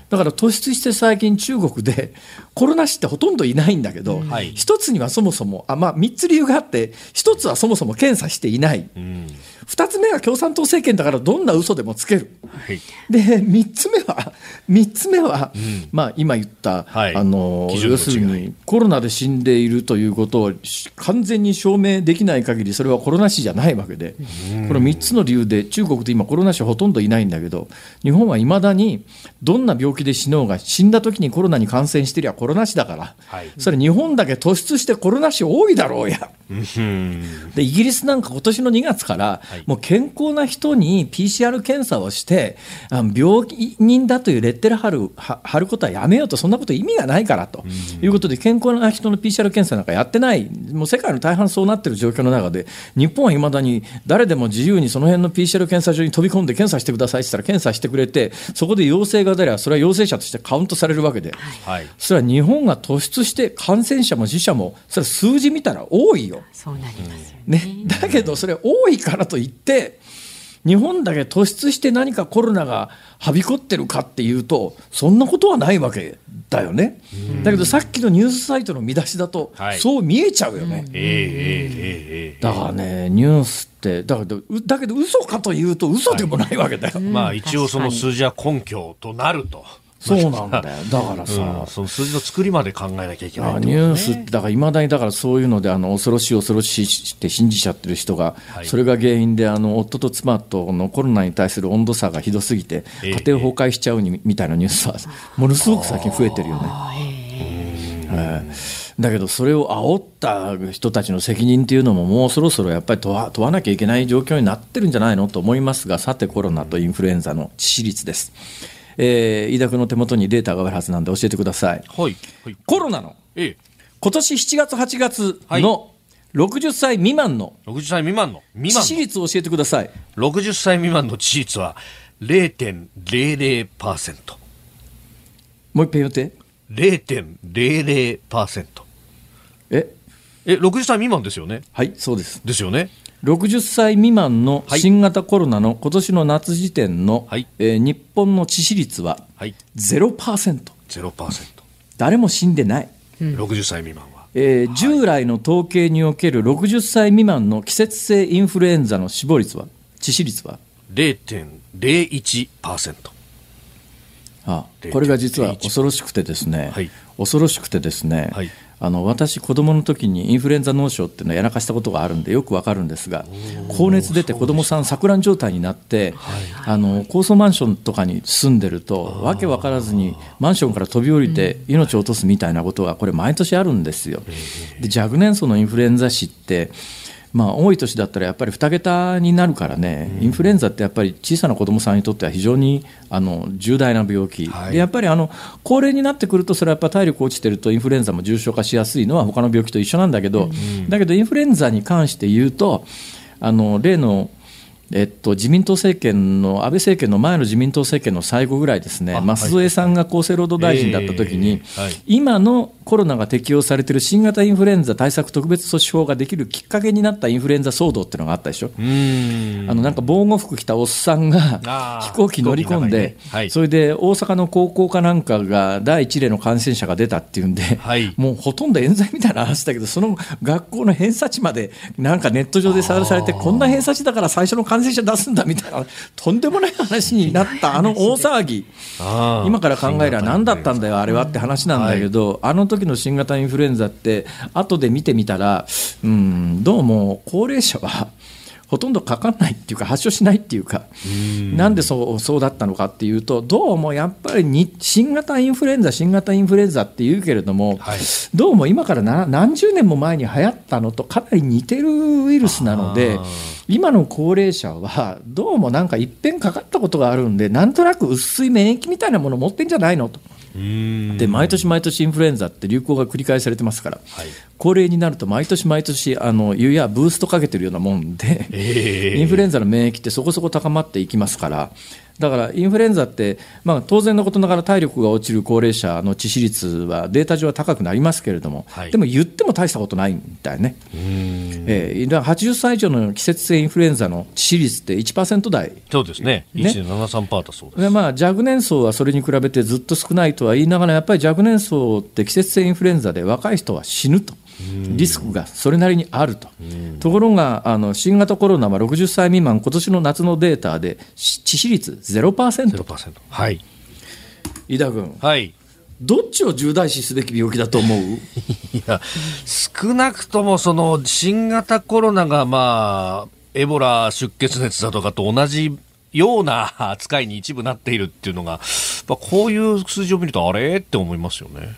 だから突出して最近中国で コロナ死ってほとんどいないんだけど、はい。一つにはそもそもあ、まあ、3つ理由があって一つはそもそも検査していない、二つ目は共産党政権だからどんな嘘でもつける。はい。で3つ目は、三つ目は、まあ、今言った、はいあの要するにコロナで死んでいるということをし完全に証明できない限り、それはコロナ死じゃないわけで、この3つの理由で、中国って今、コロナ死ほとんどいないんだけど、日本はいまだにどんな病気で死のうが、死んだ時にコロナに感染してりゃコロナ死だから、はいそれ、日本だけ突出してコロナ死多いだろうや。うん。でイギリスなんか今年の2月から、いもう健康な人に PCR 検査をして、あの病人だというレッテル貼るは貼ることはやめようと、そんなこと意味がないからということで、健康な人の PCR 検査なんかやってない、もう世界の大半そうなってる状況の中で、日本はいまだに誰でも自由にその辺の PCR 検査場に飛び込んで検査してくださいって言ったら、検査してくれて、そこで陽性が出れば、それは陽性者としてカウントされるわけで。はい。それは日本が突出して感染者も死者も、それは数字見たら多いよ。そうなりますよね。ね、だけどそれ多いからといって日本だけ突出して何かコロナがはびこってるかっていうとそんなことはないわけだよね。だけどさっきのニュースサイトの見出しだと、はい。そう見えちゃうよね、ええええええだからねニュースってだけどうだけど嘘かというと嘘でもないわけだよ、まあ一応その数字は根拠となると。そうなんだよ。だからさ、うん、その数字の作りまで考えなきゃいけないあってことニュースってだからいまだにだからそういうのであの恐ろしい恐ろしいって信じちゃってる人が、はい。それが原因であの夫と妻とのコロナに対する温度差がひどすぎてええ家庭崩壊しちゃうにみたいなニュースはものすごく最近増えてるよね。ええだけどそれを煽った人たちの責任っていうのももうそろそろやっぱり問わ問わなきゃいけない状況になってるんじゃないのと思いますがさてコロナとインフルエンザの致死率です。えー飯田君の手元にデータがあるはずなんで教えてください。はい。はい。コロナのええ。今年7月8月はいの60歳未満の60歳未満の、未致死満率を教えてください。の、60歳未満の致死率は0.00%。もう一遍言って。0.00%。え？え、60歳未満ですよねはい、そうです。ですよね60歳未満のはい新型コロナの今年の夏時点の、はいえー日本の致死率ははい。0%。0%。誰も死んでない。60歳未満は。えー従来の統計における60歳未満の季節性インフルエンザの死亡率は致死率は？0.01%。あこれが実は恐ろしくてですね、はい恐ろしくてですね、はいあの私、子供の時にインフルエンザ脳症っていうのをやらかしたことがあるんでよくわかるんですが高熱出て子供さん錯乱状態になって、あの高層マンションとかに住んでるとわけわからずにマンションから飛び降りて命を落とすみたいなことがこれ毎年あるんですよ。で若年層のインフルエンザ死ってまあ、多い年だったらやっぱり2桁になるからね、インフルエンザってやっぱり小さな子どもさんにとっては非常にあの重大な病気、はい。でやっぱりあの高齢になってくると、それはやっぱ体力落ちてると、インフルエンザも重症化しやすいのは他の病気と一緒なんだけど、だけどインフルエンザに関して言うと、あの例のえっと、自民党政権の、安倍政権の前の自民党政権の最後ぐらいですね、あ舛添さんが厚生労働大臣だった時に、えーはい。今のコロナが適用されている新型インフルエンザ対策特別措置法ができるきっかけになったインフルエンザ騒動っていうのがあったでしょ？あのなんか防護服着たおっさんが飛行機乗り込んで、ねはい。それで大阪の高校かなんかが第一例の感染者が出たっていうんで、はい。もうほとんど冤罪みたいな話だけど、その学校の偏差値までなんかネット上でさらされて、こんな偏差値だから最初の感染者出すんだみたいな、とんでもない話になった あの大騒ぎ。今から考えれば何だったんだよ、あれはって話なんだけど、あの時時の新型インフルエンザって後で見てみたらうんどうも高齢者はほとんどかかんないっていうか発症しないっていうかなんでそうそうだったのかっていうとどうもやっぱりに新型インフルエンザ新型インフルエンザっていうけれども、はい。どうも今からな何十年も前に流行ったのとかなり似てるウイルスなので今の高齢者はどうもなんかいっぺんかかったことがあるんでなんとなく薄い免疫みたいなもの持ってんじゃないのと。うん。で毎年毎年インフルエンザって流行が繰り返されてますから、はい。高齢になると毎年毎年あの湯やブーストかけてるようなもんで、ええインフルエンザの免疫ってそこそこ高まっていきますからだからインフルエンザって、まあ、当然のことながら体力が落ちる高齢者の致死率はデータ上は高くなりますけれども、はい。でも言っても大したことないみたいね、えーだから80歳以上の季節性インフルエンザの致死率って1%台。そうですね。ね。1.73%だそうです。でまあ、若年層はそれに比べてずっと少ないとは言いながら、やっぱり若年層って季節性インフルエンザで若い人は死ぬと、リスクがそれなりにあると、ところがあの新型コロナは60歳未満、今年の夏のデータでし致死率0%、0%。はい。井田君、はい。どっちを重大視すべき病気だと思う？いや、少なくともその新型コロナがまあ、エボラ出血熱だとかと同じような扱いに一部なっているっていうのが、まあ、こういう数字を見るとあれ？って思いますよね。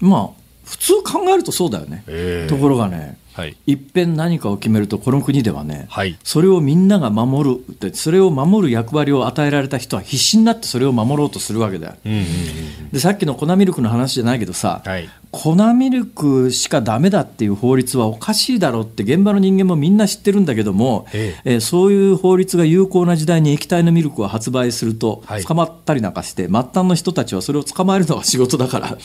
まあ、普通考えるとそうだよね。ええところがね、はい。いっぺん何かを決めると、この国ではね、はい。それをみんなが守るでそれを守る役割を与えられた人は必死になってそれを守ろうとするわけだようんうんうん。でさっきの粉ミルクの話じゃないけどさ、はい。粉ミルクしかダメだっていう法律はおかしいだろうって現場の人間もみんな知ってるんだけども、ええ。ーそういう法律が有効な時代に液体のミルクを発売するとはい。捕まったりなんかして、末端の人たちはそれを捕まえるのが仕事だから、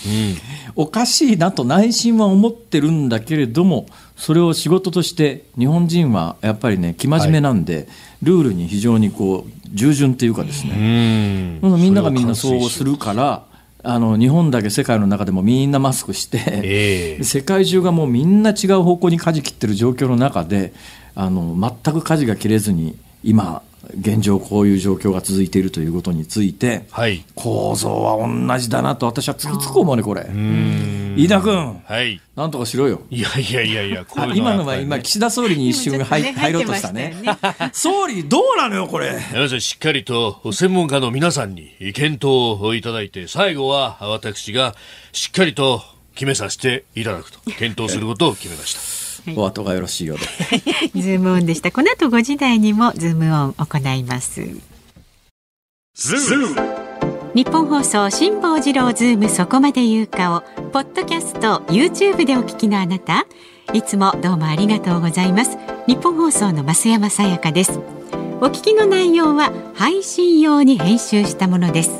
おかしいなと内心は思ってるんだけれどもそれを仕事として日本人はやっぱりね生真面目なんで、ルールに非常にこう従順というかですね、うん。みんながみんなそうするからあの日本だけ世界の中でもみんなマスクして、ええ。世界中がもうみんな違う方向に舵切ってる状況の中であの全く舵が切れずに今現状こういう状況が続いているということについてはい。構造は同じだなと私はつくづく思うねこれ。うん。飯田君。はい。なんとかしろよ。いやいやいやいや、こういう今のはやっぱりね。今岸田総理に一瞬入,、ね入ろうとしたね。総理どうなのよこれ。皆さんしっかりと専門家の皆さんに検討をいただいて、最後は私がしっかりと決めさせていただくと、検討することを決めました。お後がよろしいようで。ズームオンでした。この後5時台にもズームオン行います。ニッポン放送辛坊治郎ズームそこまで言うかをポッドキャスト YouTube でお聞きのあなた。いつもどうもありがとうございます。ニッポン放送の増山さやかです。お聞きの内容は配信用に編集したものです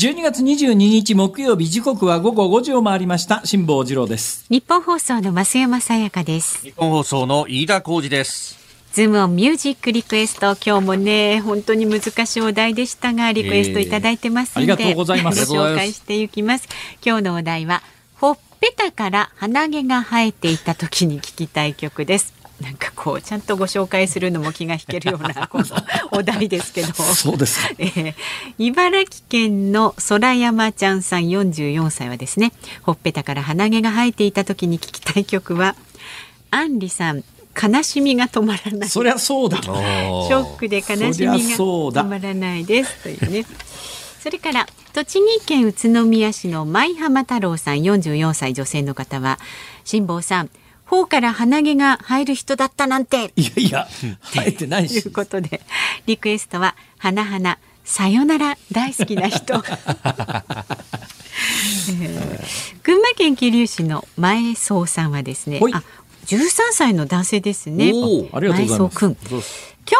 12月22日木曜日時刻は午後5時を回りました。辛坊治郎です。日本放送の増山さやかです。日本放送の飯田浩二です。ズームオンミュージックリクエスト今日もね本当に難しいお題でしたがリクエストいただいてますので、えー。ありがとうございます。ご紹介していきます。今日のお題はほっぺたから鼻毛が生えていた時に聞きたい曲ですなんかこうちゃんとご紹介するのも気が引けるようなこの お題ですけど。そうです。かえ。ー茨城県の空山ちゃんさん44歳はですねほっぺたから鼻毛が生えていた時に聞きたい曲はアンリさん悲しみが止まらない。そりゃそうだ。ショックで悲しみが止まらないです。というね。それから栃木県宇都宮市の舞浜太郎さん44歳女性の方は辛坊さん頬から鼻毛が生える人だったなんて。いやいや生えてないし。ということでリクエストは「花花さよなら大好きな人」えー群馬県桐生市の前総さんはですねはい。あ13歳の男性ですね。前総くん今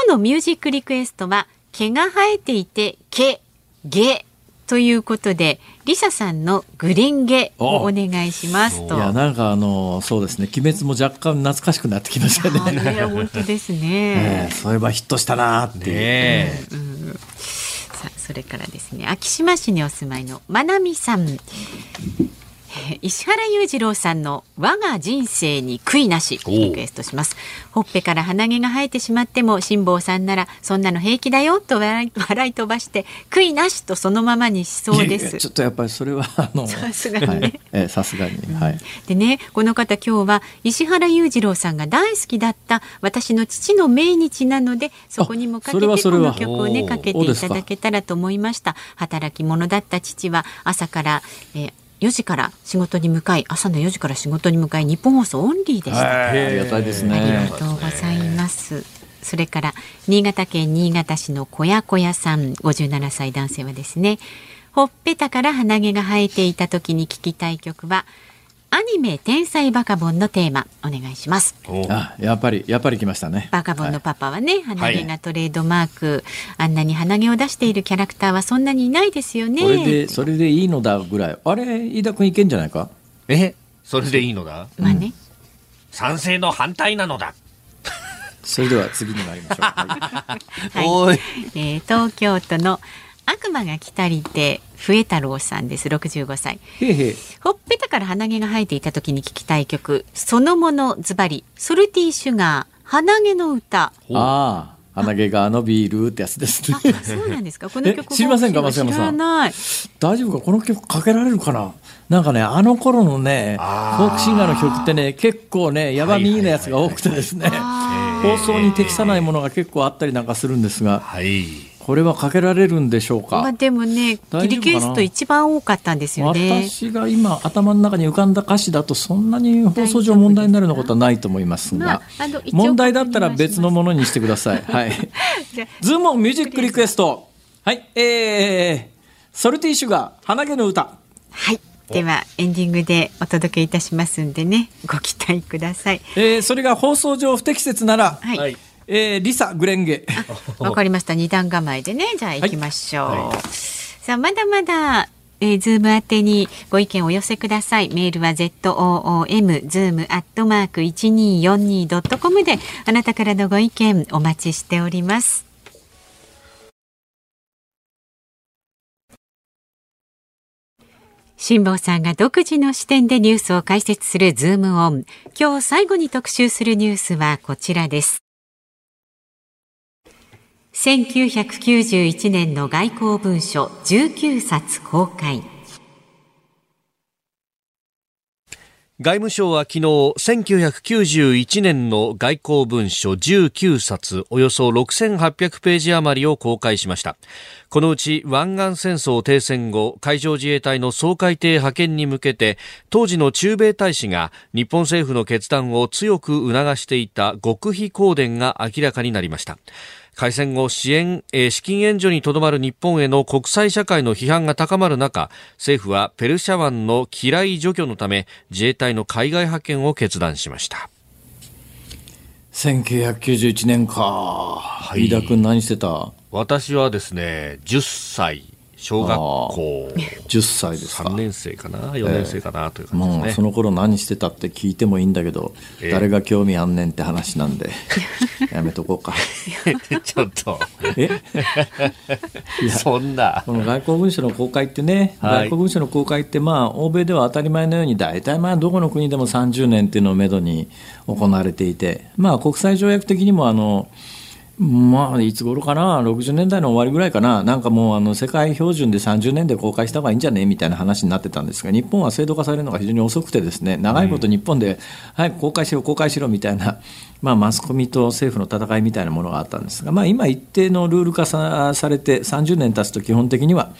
日のミュージックリクエストは毛が生えていて毛毛ということでリサさんのグレンゲをお願いしますと。いやなんかあのそうですね鬼滅も若干懐かしくなってきましたあね。ね本当です えねえ。そういえばヒットしたなーって。ねえさあそれからですね昭島市にお住まいのまなみさん。え ー石原裕次郎さんの我が人生に悔いなしリクエストします。ほっぺから鼻毛が生えてしまっても辛坊さんならそんなの平気だよと笑い 笑い飛ばして悔いなしとそのままにしそうです。ちょっとやっぱりそれはあの さすがにね。さすがに、はい。でねこの方今日は石原裕次郎さんが大好きだった私の父の命日なのでそこにもかけてこの曲をねかけていただけたらと思いました。働き者だった父は朝から、えー4時から仕事に向かい朝の4時から仕事に向かい日本放送オンリーでした、はいありがたいですありねが。とうございます。それから新潟県新潟市の小屋小屋さん57歳男性はですねほっぺたから鼻毛が生えていた時に聞きたい曲はアニメ天才バカボンのテーマお願いします。お。あやっぱりやっぱり来ましたね。バカボンのパパはね、鼻毛がトレードマーク、あんなに鼻毛を出しているキャラクターはそんなにいないですよね。これでそれでいいのだぐらい。あれ飯田君いけんじゃないか？えそれでいいのだ？まあね、賛成の反対なのだ。それでは次に参りましょう。は いはい。おい。えー東京都の悪魔が来たりて笛太郎さんです。65歳。ほっぺたから鼻毛が生えていた時に聞きたい曲。そのものズバリ。ソルティーシュガー鼻毛の歌。ああ鼻毛が伸びるってやつですね。あ。そうなんですか？この曲え知りませんか？知ら増山さん。ない。大丈夫か？この曲かけられるかな？なんかねあの頃のねフォークシンガーの曲ってね結構ねヤバミーなやつが多くてですね。あ放送に適さないものが結構あったりなんかするんですが。はいこれはかけられるんでしょうか？まあでもね大丈夫かな？リクエスト一番多かったんですよね私が今頭の中に浮かんだ歌詞だとそんなに放送上問題になるようなことはないと思いますまがああの一応問題だったら別のものにしてください。はい。ズームオンミュージックリクエスト。はい。えー、ソルティーシュガー、鼻毛の歌。はいではエンディングでお届けいたしますんでねご期待くださいえー、それが放送上不適切なら、はい、はいえー、 LiSA、紅蓮華。わかりました。二段構えでね、じゃあ行きましょう。さあ、まだまだ、えー、ズーム宛てにご意見をお寄せください。メールは zoom、zoom アットマーク 1242.com で、あなたからのご意見お待ちしております。辛坊さんが独自の視点でニュースを解説するズームオン。今日最後に特集するニュースはこちらです。1991年の外交文書19冊公開外務省は昨日1991年の外交文書19冊およそ6800ページ余りを公開しました。このうち湾岸戦争停戦後海上自衛隊の掃海艇派遣に向けて当時の駐米大使が日本政府の決断を強く促していた極秘公電が明らかになりました。開戦後支援、えー資金援助にとどまる日本への国際社会の批判が高まる中政府はペルシャ湾の機雷除去のため自衛隊の海外派遣を決断しました。1991年か。い飯田君何してた？私はですね10歳小学校 ?10 歳ですか。3。年生かな？4年生かなという感じもうですね、その頃何してたって聞いてもいいんだけど、ええ。誰が興味あんねんって話なんで やめとこうか。ちょっと。え？いや。そんな。この外交文書の公開ってね、はい。外交文書の公開って、まあ、欧米では当たり前のように、大体まあどこの国でも30年っていうのをめどに行われていて、まあ、国際条約的にもあの、まあ、いつ頃かな、60年代の終わりぐらいかな、なんかもうあの世界標準で30年で公開した方がいいんじゃね？みたいな話になってたんですが、日本は制度化されるのが非常に遅くて、ですね長いこと日本で、早く公開しろ、公開しろみたいな、まあ、マスコミと政府の戦いみたいなものがあったんですが、まあ、今、一定のルール化さされて、30年経つと基本的には、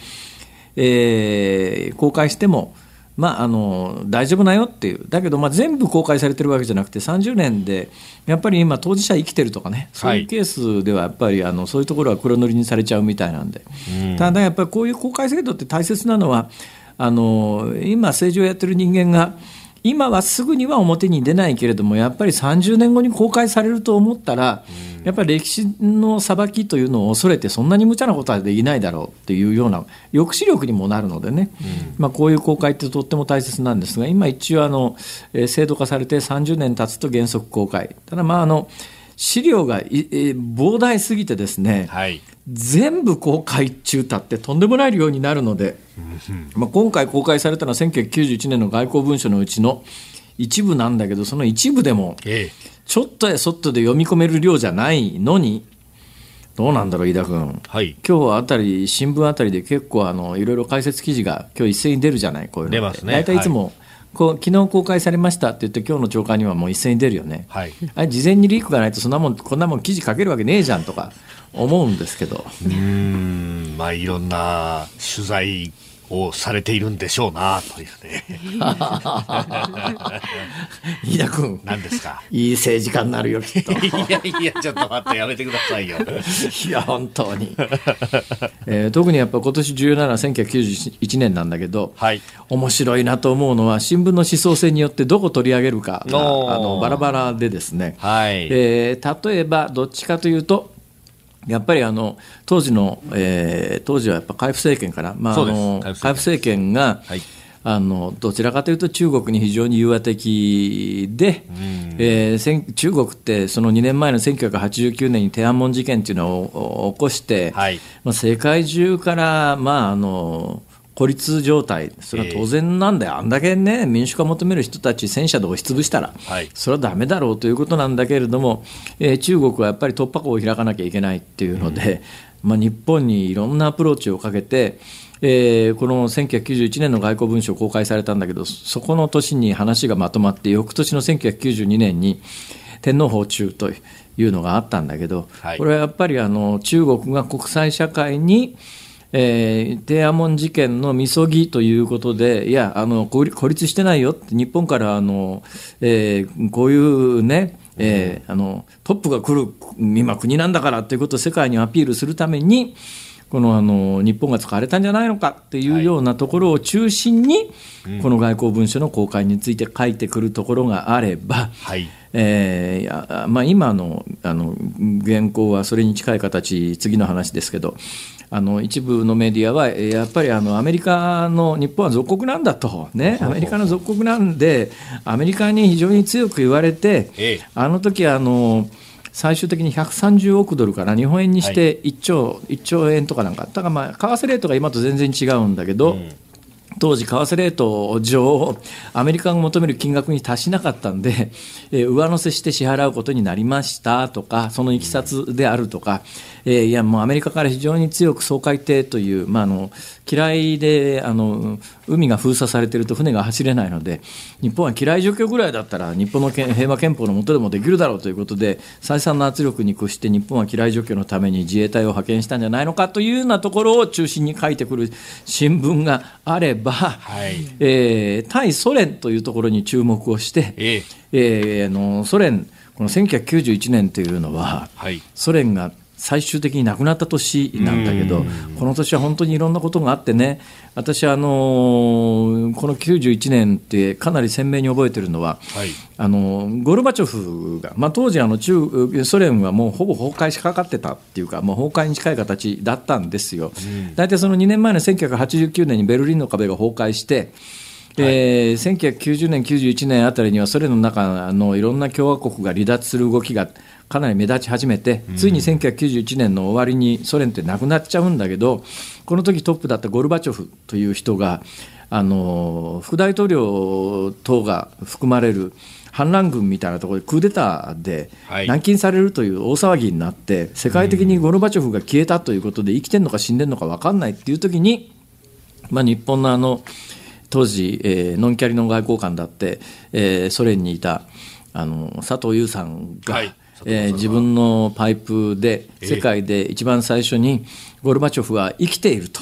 えー公開しても、まあ、あの大丈夫なよっていう。だけど、まあ、全部公開されてるわけじゃなくて30年でやっぱり今当事者生きてるとかねそういうケースではやっぱりあのそういうところは黒塗りにされちゃうみたいなんで、ただやっぱりこういう公開制度って大切なのはあの今政治をやってる人間が今はすぐには表に出ないけれどもやっぱり30年後に公開されると思ったら、やっぱり歴史の裁きというのを恐れてそんなに無茶なことはできないだろうっていうような抑止力にもなるのでね、まあ、こういう公開ってとっても大切なんですが今一応あの、えー制度化されて30年経つと原則公開。ただまああの資料がい、えー膨大すぎてですね、はい。全部公開中たってとんでもない量になるので、まあ、今回公開されたのは1991年の外交文書のうちの一部なんだけどその一部でもえちょっとやそっとで読み込める量じゃないのにどうなんだろう飯田君。え。はい。今日あたり新聞あたりで結構あのいろいろ解説記事が今日一斉に出るじゃないこういうの出ますね。大体いつも、こう昨日公開されましたって言って今日の朝刊にはもう一斉に出るよね、はい。あれ事前にリークがないとそんなもんこんなもん記事書けるわけねえじゃんとか思うんですけどうーん、まあいろんな取材をされているんでしょうな、というね。飯田君何ですか？いい政治家になるよきっといやいや、ちょっと待って、やめてくださいよ。いや本当に、えー特にやっぱ今年重要なのは1991年なんだけど、はい。面白いなと思うのは新聞の思想性によってどこ取り上げるかあのバラバラでですね、はい。えー例えばどっちかというとやっぱりあの当時の、えー当時はやっぱ海部政権かな、まあ、あの海部政権。が、はい。あのどちらかというと中国に非常に融和的で、えー中国ってその2年前の1989年に天安門事件っていうのをお起こして、はい。まあ、世界中から、まあ、あの孤立状態。それは当然なんだよ、あんだけね民主化を求める人たち戦車で押しつぶしたら、はい。それはダメだろうということなんだけれども、えー中国はやっぱり突破口を開かなきゃいけないっていうので、まあ、日本にいろんなアプローチをかけて、えーこの1991年の外交文書公開されたんだけどそこの年に話がまとまって翌年の1992年に天皇訪中というのがあったんだけど、はい。これはやっぱりあの中国が国際社会にえー天安門事件のみそぎということで、いや、あの孤立してないよって、日本からあの、えーこういうね、えーあのトップが来る今、国なんだからということを世界にアピールするために、このあの日本が使われたんじゃないのかっていうようなところを中心に、この外交文書の公開について書いてくるところがあれば、はい。えーまあ、今のあの原稿はそれに近い形、次の話ですけど、あの一部のメディアは、えーやっぱりあのアメリカの日本は属国なんだと、ね、アメリカの属国なんで、アメリカに非常に強く言われて、ええ。あの時あの最終的に130億ドルから日本円にして1兆,、1兆円とかなんか、だか。らまあ為替レートが今と全然違うんだけど。当時、為替レート上、アメリカが求める金額に達しなかったんで、えー上乗せして支払うことになりましたとか、そのいきさつであるとか、えーいや、もうアメリカから非常に強く掃海艇という、まあ、あの嫌いであの海が封鎖されていると船が走れないので、日本は嫌い除去ぐらいだったら、日本の憲平和憲法の下でもできるだろうということで、再三の圧力に屈して、日本は嫌い除去のために自衛隊を派遣したんじゃないのかというようなところを中心に書いてくる新聞があれば、はいえー対ソ連というところに注目をして、ええーあのソ連、この1991年というのは、はい。ソ連が最終的に亡くなった年なんだけど、この年は本当にいろんなことがあってね、私、あのこの91年ってかなり鮮明に覚えてるのは、はい。あのゴルバチョフが、まあ、当時あの中、ソ連はもうほぼ崩壊しかかってたっていうか、もう崩壊に近い形だったんですよ。大体その2年前の1989年にベルリンの壁が崩壊して、えー1990年、91年あたりにはソ連の中のいろんな共和国が離脱する動きがかなり目立ち始めて、ついに1991年の終わりにソ連ってなくなっちゃうんだけど、この時トップだったゴルバチョフという人が、あの副大統領等が含まれる反乱軍みたいなところでクーデターではい。軟禁されるという大騒ぎになって、世界的にゴルバチョフが消えたということで、生きてるのか死んでるのか分かんないっていう時に、まあ、日本のあの当時、えーノンキャリの外交官だって、えーソ連にいたあの佐藤優さんが、はいえー自分のパイプでええ世界で一番最初にゴルバチョフは生きていると。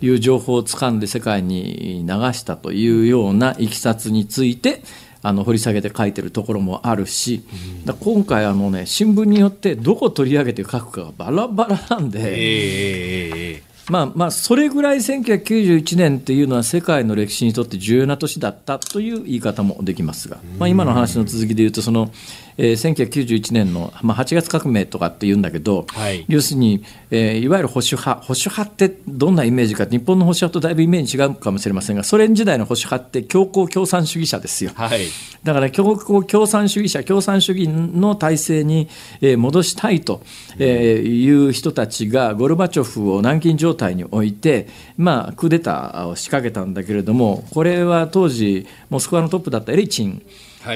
いう情報を掴んで世界に流したというようないきさつについてあの掘り下げて書いてるところもあるし、だ今回あの、ね、新聞によってどこ取り上げて書くかがバラバラなんで。えーまあまあ、それぐらい1991年っていうのは世界の歴史にとって重要な年だったという言い方もできますが、まあ、今の話の続きでいうとその、えー、1991年の、まあ、8月革命とかって言うんだけど、はい要するに、えーいわゆる保守派保守派ってどんなイメージか日本の保守派とだいぶイメージ違うかもしれませんがソ連時代の保守派って強硬共産主義者ですよ。はいだから強硬共産主義者、共産主義の体制にえー戻したいとえーいう人たちが、ゴルバチョフを軟禁状態に置いて、まあ、クーデターを仕掛けたんだけれども、これは当時、モスクワのトップだったエリチン、はい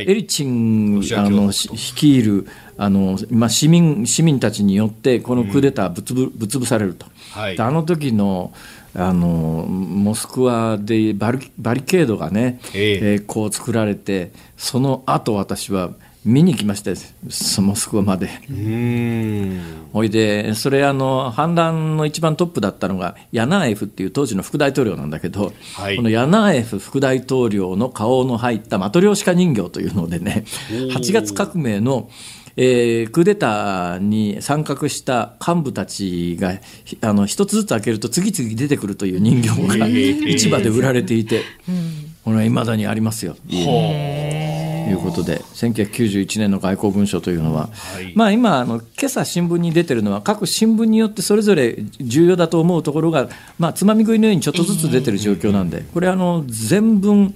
エリチンあのし率いるあの、まあ、市民市民たちによって、このクーデターぶつぶ、ぶつぶされると。はい。であの時のあのモスクワでバリバリケードがね、ええ。えーこう作られてその後私は見に来ましたよモスクワまで。うーん。おいでそれあの反乱の一番トップだったのがヤナーエフっていう当時の副大統領なんだけど、はい。このヤナーエフ副大統領の顔の入ったマトリョーシカ人形というのでね8月革命のえークーデターに参画した幹部たちがひあの一つずつ開けると次々出てくるという人形が市場で売られていて、これはいまだにありますよ。ということで1991年の外交文書というのは、はい。まあ、今あの今朝新聞に出てるのは各新聞によってそれぞれ重要だと思うところが、まあ、つまみ食いのようにちょっとずつ出てる状況なんでこれあの全文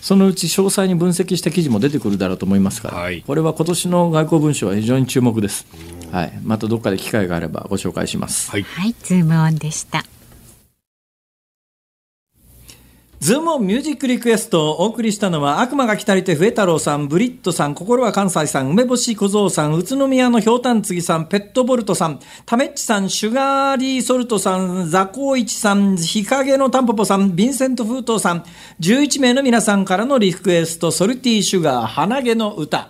そのうち詳細に分析した記事も出てくるだろうと思いますから、はい。これは今年の外交文書は非常に注目です、はい、またどっかで機会があればご紹介します。はい。はい、ズームオンでした。ズームオンミュージックリクエストをお送りしたのは悪魔が来たりて笛太郎さん、ブリットさん、心は関西さん、梅干し小僧さん、宇都宮のひょうたんつぎさん、ペットボルトさん、タメッチさん、シュガーリーソルトさん、ザコウイチさん、日陰のタンポポさん、ヴィンセント・フートさん、11名の皆さんからのリクエスト、ソルティーシュガー、鼻毛の歌。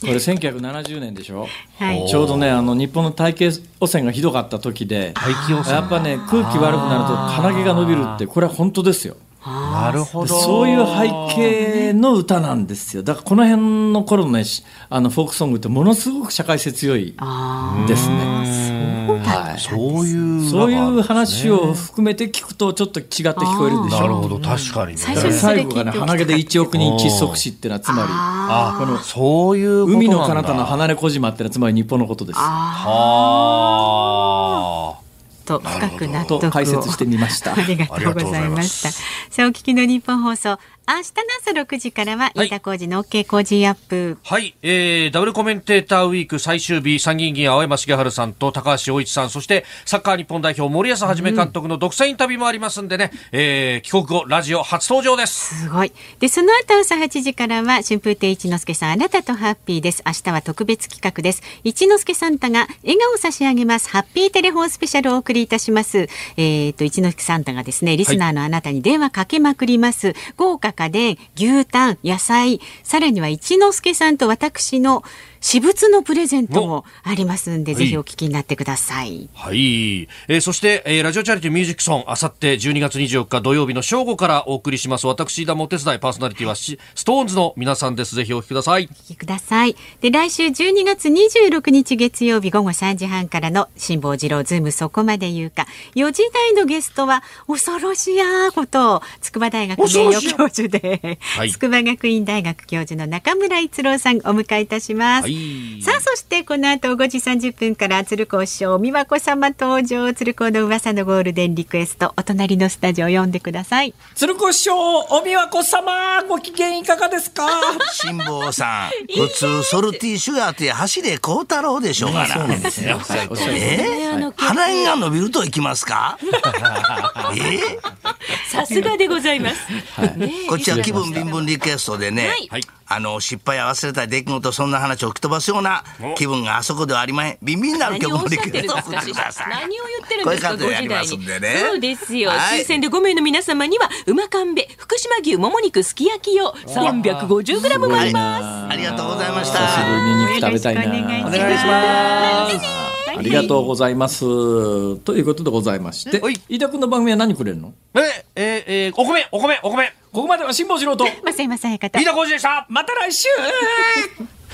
これ1970年でしょ、はい。ちょうどねあの日本の大気汚染がひどかった時で大気汚染。やっぱね空気悪くなると鼻毛が伸びるってこれは本当ですよなるほど。そういう背景の歌なんですよ。だからこの辺の頃のねしあのフォークソングってものすごく社会性強いあですね。はい。そういうそういう話をね含めて聞くとちょっと違って聞こえるでしょなるほど確かにね。最後がね鼻毛で1億人窒息死ってのはつまあこのそういう海の彼方の離れ小島ってのはつまり日本のことです。はーと深く納得をと解説してみ ました。ありがとうございました。さあお聞きの日本放送、明日の朝6時からは飯田浩二の OK 工事アップ。はい、えー、ダブルコメンテーターウィーク最終日、参議院議員青山茂春さんと高橋洋一さん、そしてサッカー日本代表森保一監督の独占インタビューもありますんでね、えー、帰国後ラジオ初登場です。すごい。で、その後朝8時からは春風亭一之輔さん、あなたとハッピーです。明日は特別企画です。一之輔サンタが笑顔を差し上げます。ハッピーテレフォンスペシャルをお送りいたします。えっ、と、一之輔サンタがですね、リスナーのあなたに電話かけまくります。豪華で、牛タン、野菜、さらには一之輔さんと私の私物のプレゼントもありますんで、おぜひお聞きになってください。はい。えー、そして、えー、ラジオチャリティーミュージックソン、あさって12月24日土曜日の正午からお送りします。私、飯田もお手伝いパーソナリティはし、 SixTONES の皆さんです。ぜひお聞きください。お聞きください。で、来週12月26日月曜日午後3時半からの辛坊治郎ズームそこまで言うか。4時台のゲストは恐ろしやこと、筑波大学名誉教授で、はい筑波学院大学教授の中村逸郎さんお迎えいたします。はいさあ、そしてこの後5時30分から鶴子師匠、美和子様登場、鶴子の噂のゴールデンリクエスト、お隣のスタジオ読んでください。鶴子師匠お美和子様ご機嫌いかがですか？辛坊さん、普通ソルティシュガーって走れ幸太郎でしょうがな。はいおっしゃるえー、鼻毛が伸びるといきますか？えさすがでございます。ー、こっちは気分ビンブンリクエストでね、はいあの失敗や忘れたい出来事そんな話を吹き飛ばすような気分があそこではありまへん。ビンビンになる曲のリクエストを送ってください何を言ってるんですか、こういう感じでやりますんでね。そうですよ。はい。抽選で5名の皆様には、馬かんべ、福島牛もも肉すき焼き用 350g もあります。ありがとうございまし久しぶたりに肉食べたいな。よろしくお願いしますありがとうございます。ということでございましてはい、飯田君の番組は何くれるの？え、えー、えー、お米、お米、お米。ここまでは辛坊治郎と、増山さやかと飯田浩二でした。また来週